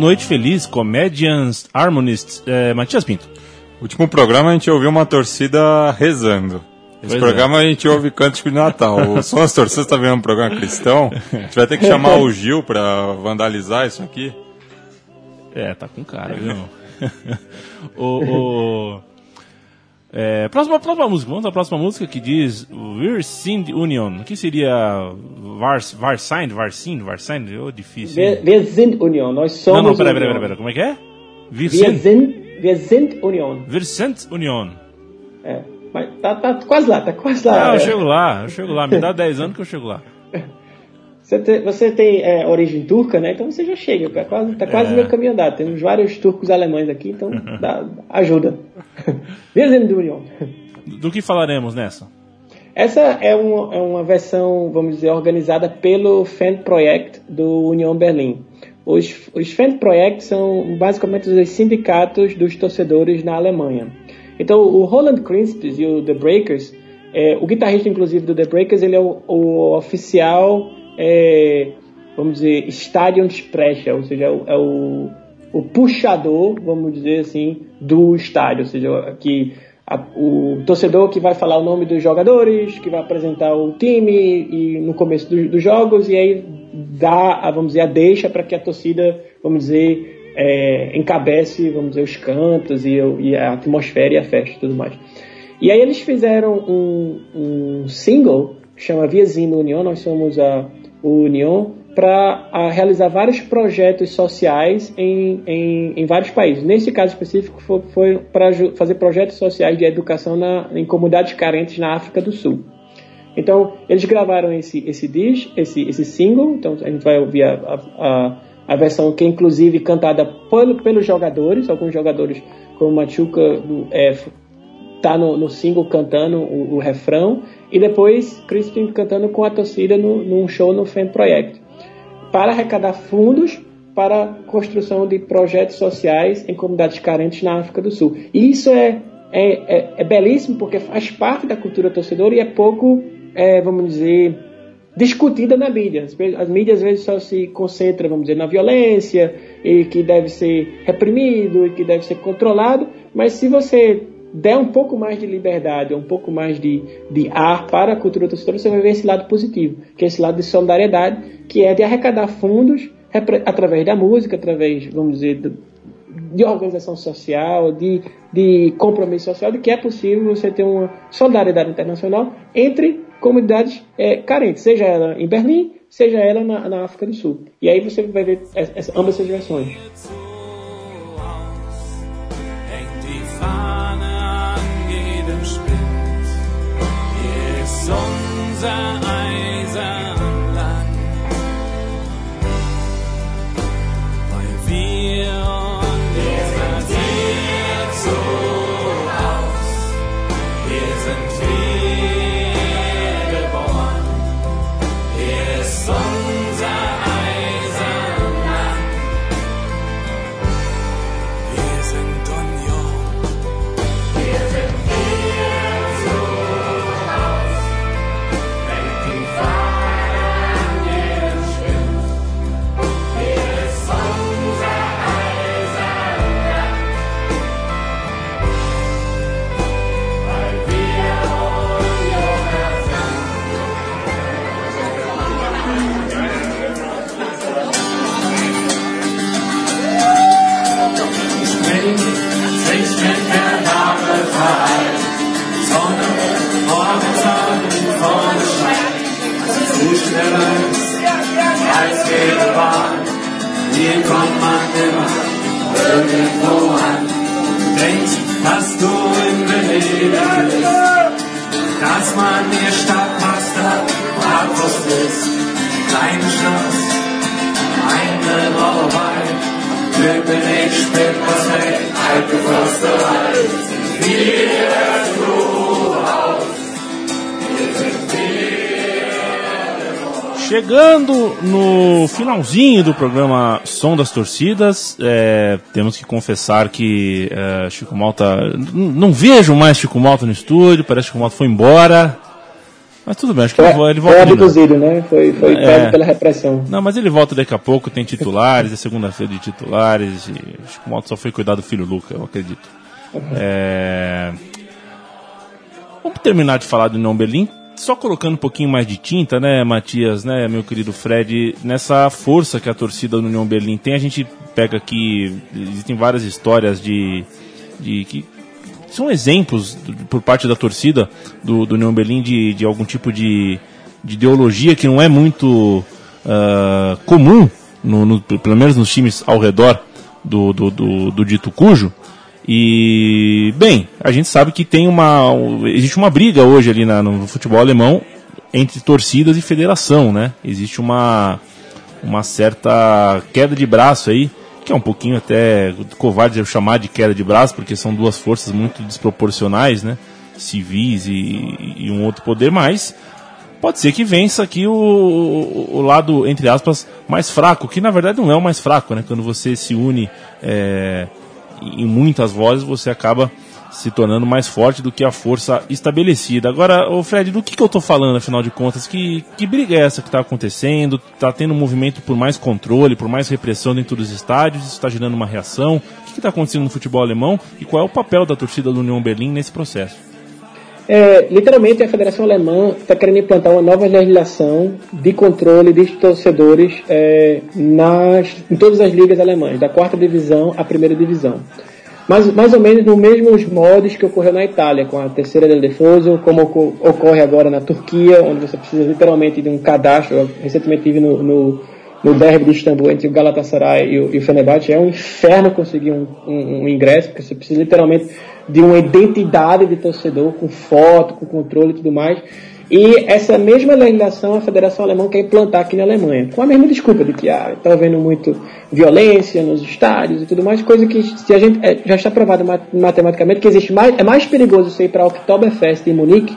Noite Feliz, Comedians, Harmonists, é, Matias Pinto. Último programa a gente ouviu uma torcida rezando. Esse Pois programa a gente ouve cântico de Natal. O Som das Torcidas tá vendo um programa cristão. A gente vai ter que chamar o Gil pra vandalizar isso aqui. É, tá com cara, viu? o, o- é, próxima, próxima música, vamos à próxima música que diz Wir sind Union. O que seria Vars, Varsind, Varsind, Varsind? Oh, difícil. hein? Wir, wir sind Union. Nós somos Não, não, peraí, peraí, peraí, peraí, como é que é? Wir Wir sind, sind, wir sind Union. wir sind Union. É. Mas tá, tá quase lá, tá quase lá. Ah, eu chego lá, eu chego lá. Me dá 10 anos que eu chego lá. Você tem, você tem, é, origem turca, né? Então você já chega, tá quase, tá quase É. meio caminho andado. Temos vários turcos alemães aqui, então dá, ajuda. Do que falaremos nessa? Essa é uma, é uma versão, vamos dizer, organizada pelo Fan Project do União Berlim. Os, os Fan Project são basicamente os sindicatos dos torcedores na Alemanha. Então, o Roland Crispes e o The Breakers, é, o guitarrista, inclusive, do The Breakers, ele é o, o oficial, é, vamos dizer, Stadionsprecher, ou seja, é o, é o, o puxador, vamos dizer assim, do estádio, ou seja, que a- o torcedor que vai falar o nome dos jogadores, que vai apresentar o time e no começo do- dos jogos e aí dá, a, vamos dizer, a deixa para que a torcida, vamos dizer, é, encabece, vamos dizer, os cantos e, e a atmosfera e a festa e tudo mais. E aí eles fizeram um, um single que chama Via Zino União, nós somos a, o União, para realizar vários projetos sociais em, em, em vários países. Nesse caso específico, foi, foi para fazer projetos sociais de educação na, em comunidades carentes na África do Sul. Então, eles gravaram esse, esse disc, esse, esse single, então a gente vai ouvir a, a, a, versão que é inclusive cantada pelo, pelos jogadores, alguns jogadores como Machuca do F tá no, no single cantando o, o refrão e depois Crispin cantando com a torcida no, num show no Fan Project para arrecadar fundos para a construção de projetos sociais em comunidades carentes na África do Sul. E isso é, é, é, é belíssimo porque faz parte da cultura torcedora e é pouco, é, vamos dizer, discutida na mídia. As mídias às vezes só se concentram, vamos dizer, na violência e que deve ser reprimido e que deve ser controlado, mas se você der um pouco mais de liberdade, um pouco mais de, de ar para a cultura torcedora, você vai ver esse lado positivo, que é esse lado de solidariedade, que é de arrecadar fundos através da música, através, vamos dizer, de organização social, de, de compromisso social, de que é possível você ter uma solidariedade internacional entre comunidades eh, carentes, seja ela em Berlim, seja ela na, na África do Sul. E aí você vai ver essa- ambas essas versões. Ist unser Eisenland, weil wir und wir Vereint. Sonne Morgensonnen vorne scheint. Zu schneller als jede Bahn. Hier kommt man immer irgendwo an. Denkt, dass du in Venedig bist. Dass man ihr Stadtmaster Bratwurst ist. Kleine Schloss, eine Brauerei. Glück ich spät was weg, alte Försterei. Chegando no finalzinho do programa Som das Torcidas, é, temos que confessar que é, Chico Malta. Não vejo mais Chico Malta no estúdio, parece que Chico Malta foi embora. Mas tudo bem, acho que Foi, ele, foi volta de novo. abduzido, né? Foi, foi É. pela repressão. Não, mas ele volta daqui a pouco, tem titulares, é segunda-feira de titulares, e acho que o Moto só foi cuidar do filho Luca, eu acredito. É... Vamos terminar de falar do União Berlim, só colocando um pouquinho mais de tinta, né, Matias, né, meu querido Fred, nessa força que a torcida do União Berlim tem, a gente pega aqui, existem várias histórias de, de que são exemplos por parte da torcida do, do União Berlim de, de algum tipo de, de ideologia que não é muito ah, comum, no, no- pelo menos nos times ao redor do, do, do, do dito cujo. E, bem, a gente sabe que tem uma. Existe uma briga hoje ali na- no futebol alemão entre torcidas e federação, né? Existe uma, uma certa queda de braço aí, que é um pouquinho até covarde eu chamar de queda de braço, porque são duas forças muito desproporcionais, né? Civis e, e um outro poder, mas pode ser que vença aqui o, o, lado, entre aspas, mais fraco, que na verdade não é o mais fraco, né? Quando você se une é, em muitas vozes, você acaba se tornando mais forte do que a força estabelecida. Agora, ô Fred, do que, que eu tô falando, afinal de contas? Que, que briga é essa que está acontecendo? Está tendo um movimento por mais controle, por mais repressão dentro dos estádios? Isso está gerando uma reação? O que está acontecendo no futebol alemão? E qual é o papel da torcida do União Berlim nesse processo? É, literalmente a Federação Alemã está querendo implantar uma nova legislação de controle de torcedores é, nas, em todas as ligas alemãs, da quarta divisão à primeira divisão. Mas mais ou menos nos mesmos modos que ocorreu na Itália, com a terceira del Defoso, como oco- ocorre agora na Turquia, onde você precisa literalmente de um cadastro. Eu recentemente tive no, no, no derby de Istambul entre o Galatasaray e o, e o Fenerbahçe. É um inferno conseguir um, um- um ingresso, porque você precisa literalmente de uma identidade de torcedor, com foto, com controle e tudo mais. E essa mesma legislação a Federação Alemã quer implantar aqui na Alemanha, com a mesma desculpa de que ah, está havendo muito violência nos estádios e tudo mais, coisa que se a gente é, já está provado ma- matematicamente que existe mais, é mais perigoso você ir para a Oktoberfest em Munique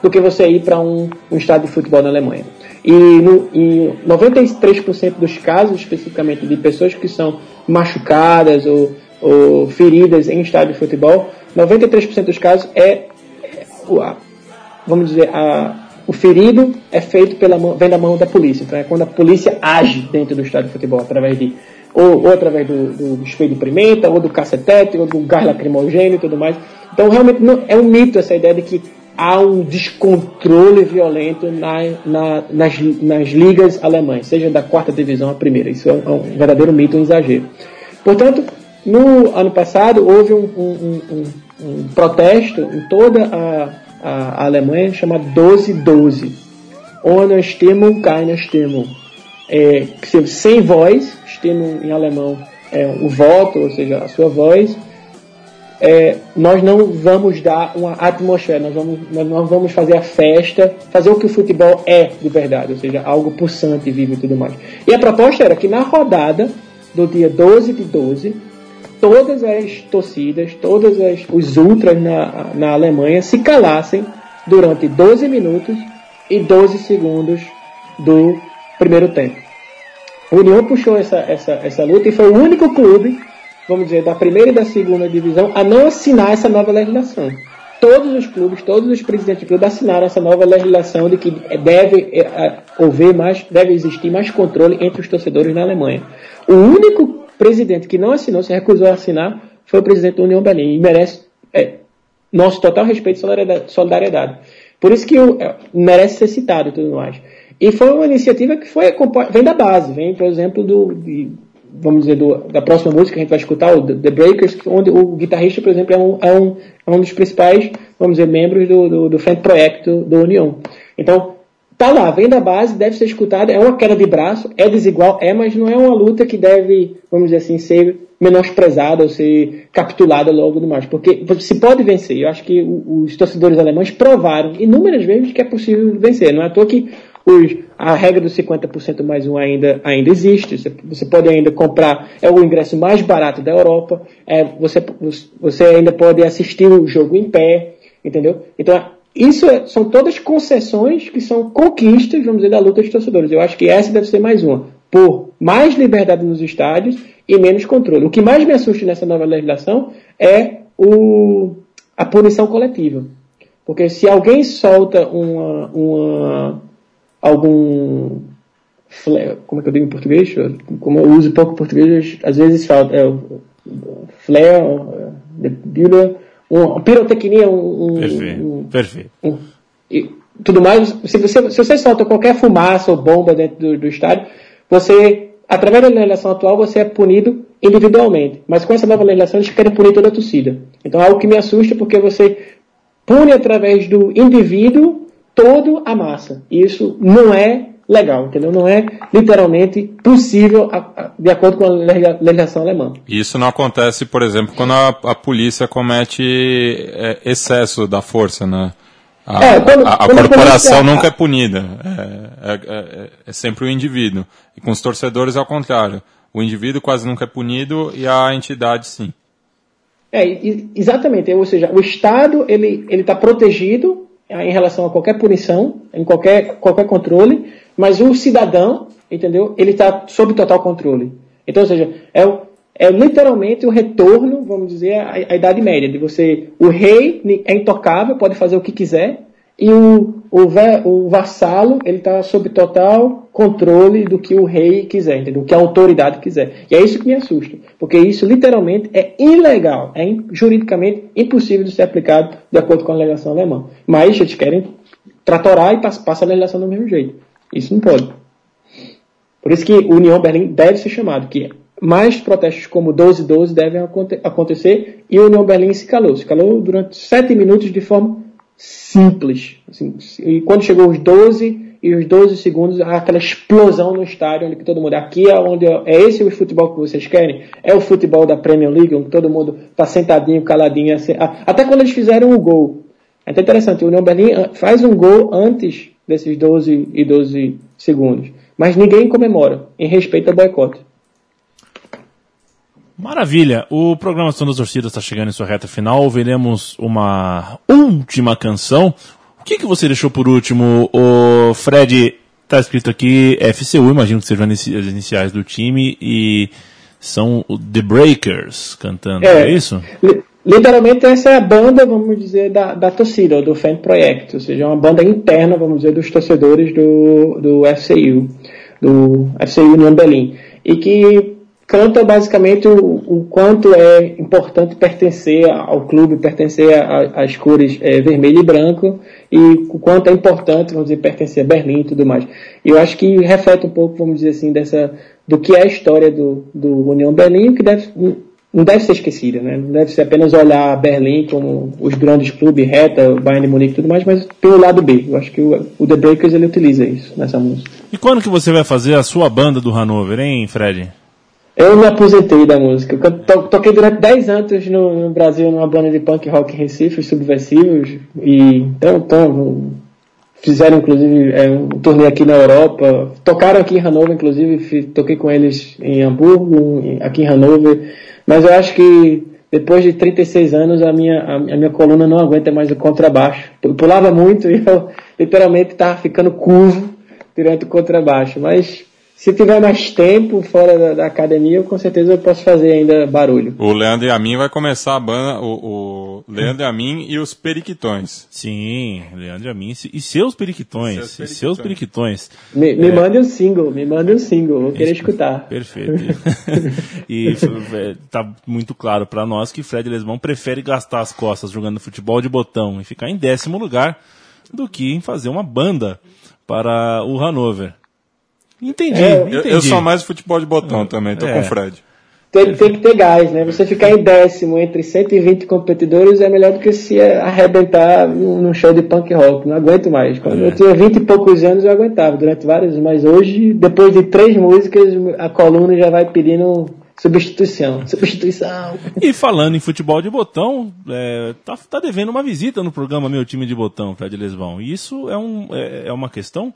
do que você ir para um, um estádio de futebol na Alemanha. E no, em 93% dos casos, especificamente, de pessoas que são machucadas ou, ou feridas em estádio de futebol, 93% dos casos é, vamos dizer, a- o ferido é feito pela mão, vem da mão da polícia. Então é quando a polícia age dentro do estádio de futebol, através de ou, ou através do, do espelho de pimenta, ou do cacetete, ou do gás lacrimogêneo e tudo mais. Então realmente não, é um mito essa ideia de que há um descontrole violento na, na- nas, nas ligas alemãs, seja da quarta divisão à primeira. Isso é um, é um verdadeiro mito, um exagero. Portanto, no ano passado houve um, um- um- um- protesto em toda a, a- Alemanha chamado 12-12. Ohne Stimmung, keine Stimmung. É, sem voz, Stimmung em alemão é o voto, ou seja, a sua voz, é, nós não vamos dar uma atmosfera, nós, vamos, nós vamos fazer a festa, fazer o que o futebol é de verdade, ou seja, algo pulsante, vivo e tudo mais. E a proposta era que na rodada do dia 12 de 12, todas as torcidas, todos os ultras na, na Alemanha se calassem durante 12 minutos e 12 segundos do primeiro tempo. O União puxou essa, essa, essa luta e foi o único clube, vamos dizer, da primeira e da segunda divisão a não assinar essa nova legislação. Todos os clubes, todos os presidentes de clube assinaram essa nova legislação de que deve eh, eh, haver mais, deve existir mais controle entre os torcedores na Alemanha. O único presidente que não assinou, se recusou a assinar, foi o presidente da União Berlim e merece eh, nosso total respeito e solidariedade-. Por isso que o- é, merece ser citado e tudo mais. E foi uma iniciativa que foi, vem da base, vem, por exemplo, do, de- vamos dizer, do- da próxima música que a gente vai escutar, o The Breakers, onde o guitarrista, por exemplo, é um, é um, é um dos principais, vamos dizer, membros do, do, do frente projeto do União. Então, tá lá, vem da base, deve ser escutada, é uma queda de braço, é desigual, é, mas não é uma luta que deve, vamos dizer assim, ser menosprezada ou ser capitulada logo do mais, porque se pode vencer. Eu acho que os torcedores alemães provaram inúmeras vezes que é possível vencer. Não é à toa que os- a regra dos 50% mais um ainda, ainda existe. Você, você pode ainda comprar, é o ingresso mais barato da Europa. É, você, você ainda pode assistir o jogo em pé, entendeu? Então, isso é- são todas concessões que são conquistas, vamos dizer, da luta dos torcedores. Eu acho que essa deve ser mais uma. Por mais liberdade nos estádios e menos controle. O que mais me assusta nessa nova legislação é o, a punição coletiva. Porque se alguém solta uma, uma algum como é que eu digo em português? Como eu uso pouco português, às vezes falta é, flare, debuta, uma pirotecnia, um, Perfeito. um, Perfeito. um, e tudo mais. Se você, se você solta qualquer fumaça ou bomba dentro do, do estádio, você, através da legislação atual, você é punido individualmente. Mas com essa nova legislação, eles querem punir toda a torcida. Então é algo que me assusta porque você pune através do indivíduo toda a massa. E isso não é legal, entendeu? Não é literalmente possível a, a, de acordo com a legislação alemã. Isso não acontece, por exemplo, quando a, a polícia comete é, excesso da força, né? A, É, quando- a- a quando a corporação polícia- nunca é punida, é, é- é- é sempre o indivíduo. E com os torcedores é ao contrário. O indivíduo quase nunca é punido e a entidade sim. É, exatamente. Ou seja, o Estado ele ele está protegido em relação a qualquer punição, em qualquer qualquer controle, mas o cidadão, entendeu? Ele está sob total controle. Então, ou seja, é, é literalmente o retorno, vamos dizer, à, à Idade Média, de você, o rei é intocável, pode fazer o que quiser, e o, o, o vassalo ele está sob total controle do que o rei quiser, entendeu? Do que a autoridade quiser. E é isso que me assusta, porque isso literalmente é ilegal, é juridicamente impossível de ser aplicado de acordo com a legislação alemã. Mas eles querem tratorar e pass- passa a legislação do mesmo jeito. Isso não pode. Por isso que União Berlim deve ser chamado, que mais protestos como 12-12 devem aconte- acontecer e União Berlim se calou. Se calou durante sete minutos de forma simples. assim, e quando chegou os 12 e os 12 segundos, aquela explosão no estádio, onde todo mundo, aqui é onde é esse o futebol que vocês querem? É o futebol da Premier League, onde todo mundo está sentadinho, caladinho, assim, até quando eles fizeram o gol. É até interessante, o União Berlim ah, faz um gol antes desses 12 e 12 segundos. Mas ninguém comemora, em respeito ao boicote. Maravilha. O programa Som das Torcidas está chegando em sua reta final. Ouviremos uma última canção. O que, que você deixou por último? O Fred, tá escrito aqui FCU, imagino que sejam as iniciais do time, e são The Breakers cantando, é, É. isso? Li- Literalmente essa é a banda, vamos dizer, da, da torcida, ou do fan project, ou seja, é uma banda interna, vamos dizer, dos torcedores do, do FCU, do FCU União Berlim, e que canta basicamente o, o quanto é importante pertencer ao clube, pertencer às cores eh, vermelho e branco, e o quanto é importante, vamos dizer, pertencer a Berlim e tudo mais. Eu acho que reflete um pouco, vamos dizer assim, dessa, do que é a história do, do União Berlim, que deve, não deve ser esquecida, né? Não deve ser apenas olhar Berlim como os grandes clubes, Reta, Bayern de Munique e tudo mais, mas pelo lado B. Eu acho que o, o The Breakers ele utiliza isso nessa música. E quando que você vai fazer a sua banda do Hanover, hein, Fred? Eu me aposentei da música. Eu to- toquei durante 10 anos no, no Brasil numa banda de punk rock em Recife, os Subversivos, e então, então fizeram inclusive é, um turnê aqui na Europa, tocaram aqui em Hanover, inclusive toquei com eles em Hamburgo, aqui em Hanover, mas eu acho que depois de 36 anos a minha, a minha coluna não aguenta mais o contrabaixo. Eu pulava muito e eu literalmente estava ficando curvo durante o contrabaixo, mas se tiver mais tempo fora da, da academia, eu, com certeza eu posso fazer ainda barulho. O Leandro e a mim vai começar a banda, o, o Leandro e a mim e os Periquitões. Sim, Leandro Amin e seus periquitões. Seus E seus periquitões. Me, me mande um single, me mande um single, vou querer escutar. Perfeito. e f- tá muito claro para nós que Fred Lesmão prefere gastar as costas jogando futebol de botão e ficar em décimo lugar do que em fazer uma banda para o Hanover. Entendi, É, Eu, entendi. eu sou mais futebol de botão também, tô É. com o Fred. Tem, tem que ter gás, né? Você ficar em décimo entre 120 competidores é melhor do que se arrebentar num show de punk rock. Não aguento mais. Quando É. eu tinha 20 e poucos anos eu aguentava, durante vários, mas hoje, depois de três músicas, a coluna já vai pedindo substituição. Substituição. E falando em futebol de botão, é, tá, tá devendo uma visita no programa Meu Time de Botão, Fred Lesmão. E isso é, um, é, é uma questão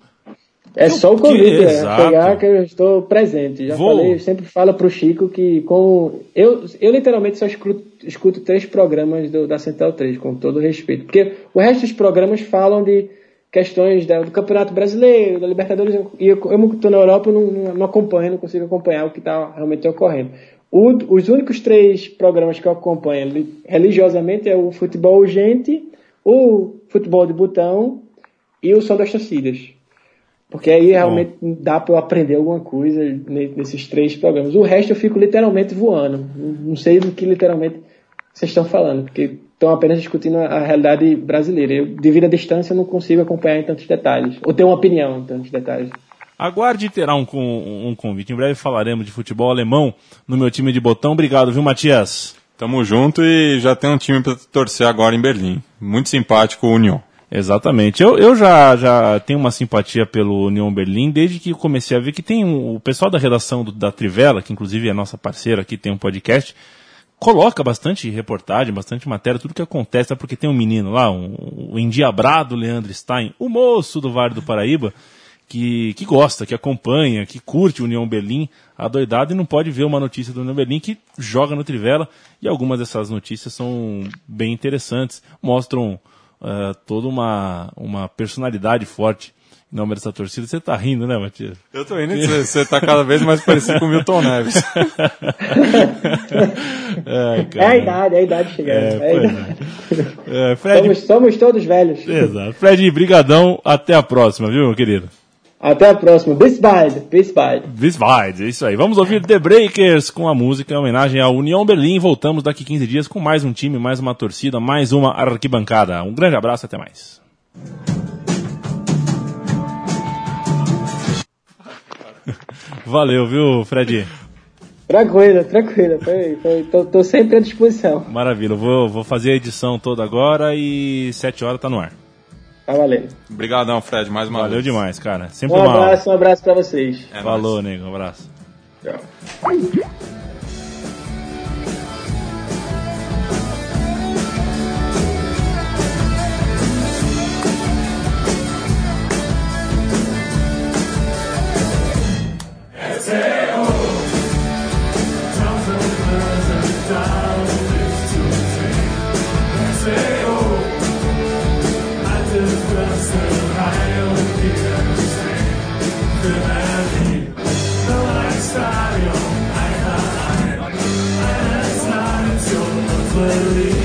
É só o convite, é pegar que eu estou presente. Já Vou. falei, sempre falo pro Chico que com eu, eu literalmente só escuto, escuto três programas do- da Central 3, com todo respeito. Porque o resto dos programas falam de questões da- do Campeonato Brasileiro, da Libertadores, e eu, eu estou na Europa, eu não, não, acompanho, não consigo acompanhar o que está realmente ocorrendo. O- os únicos três programas que eu acompanho li- religiosamente é o Futebol Urgente, o futebol de botão e o som das torcidas. Porque aí realmente Bom. dá para eu aprender alguma coisa nesses três programas. O resto eu fico literalmente voando. Não sei do que literalmente vocês estão falando, porque estão apenas discutindo a realidade brasileira. Eu, devido à distância, não consigo acompanhar em tantos detalhes, ou ter uma opinião em tantos detalhes. Aguarde terá um, um, um convite. Em breve falaremos de futebol alemão no meu time de botão. Obrigado, viu, Matias? Tamo junto e já tem um time para torcer agora em Berlim. Muito simpático o Union. Exatamente. Eu, eu já, já tenho uma simpatia pelo Union Berlim desde que comecei a ver que tem um, o pessoal da redação do, da Trivela, que inclusive é nossa parceira aqui, tem um podcast, coloca bastante reportagem, bastante matéria, tudo que acontece, porque tem um menino lá, um, o endiabrado Leandro Stein, o moço do Vale do Paraíba, que, que gosta, que acompanha, que curte o União Berlim, adoidado, e não pode ver uma notícia do União Berlim que joga no Trivela, e algumas dessas notícias são bem interessantes, mostram uh, toda uma, uma personalidade forte em nome dessa torcida. Você tá rindo, né, Matias? Eu tô rindo, você tá cada vez mais parecido com o Milton Neves. é, é, a idade, é a idade chegando. É, é, a idade. é Fred... somos, somos todos velhos. Exato. Fred, brigadão, até a próxima, viu, meu querido? Até a próxima. Bis bald. Bis bald. Bis bald. É isso aí. Vamos ouvir The Breakers com a música em homenagem à União Berlim. Voltamos daqui 15 dias com mais um time, mais uma torcida, mais uma arquibancada. Um grande abraço, até mais. Valeu, viu, Fred? Tranquilo, tranquilo. Foi, foi, tô, tô, sempre à disposição. Maravilha. Vou, vou fazer a edição toda agora e 7 horas tá no ar. Tá valendo. Obrigadão, Fred, mais uma Valeu vez. demais, cara. Sempre um abraço, um abraço pra vocês. É Falou, nego. Um abraço. Tchau. Ready.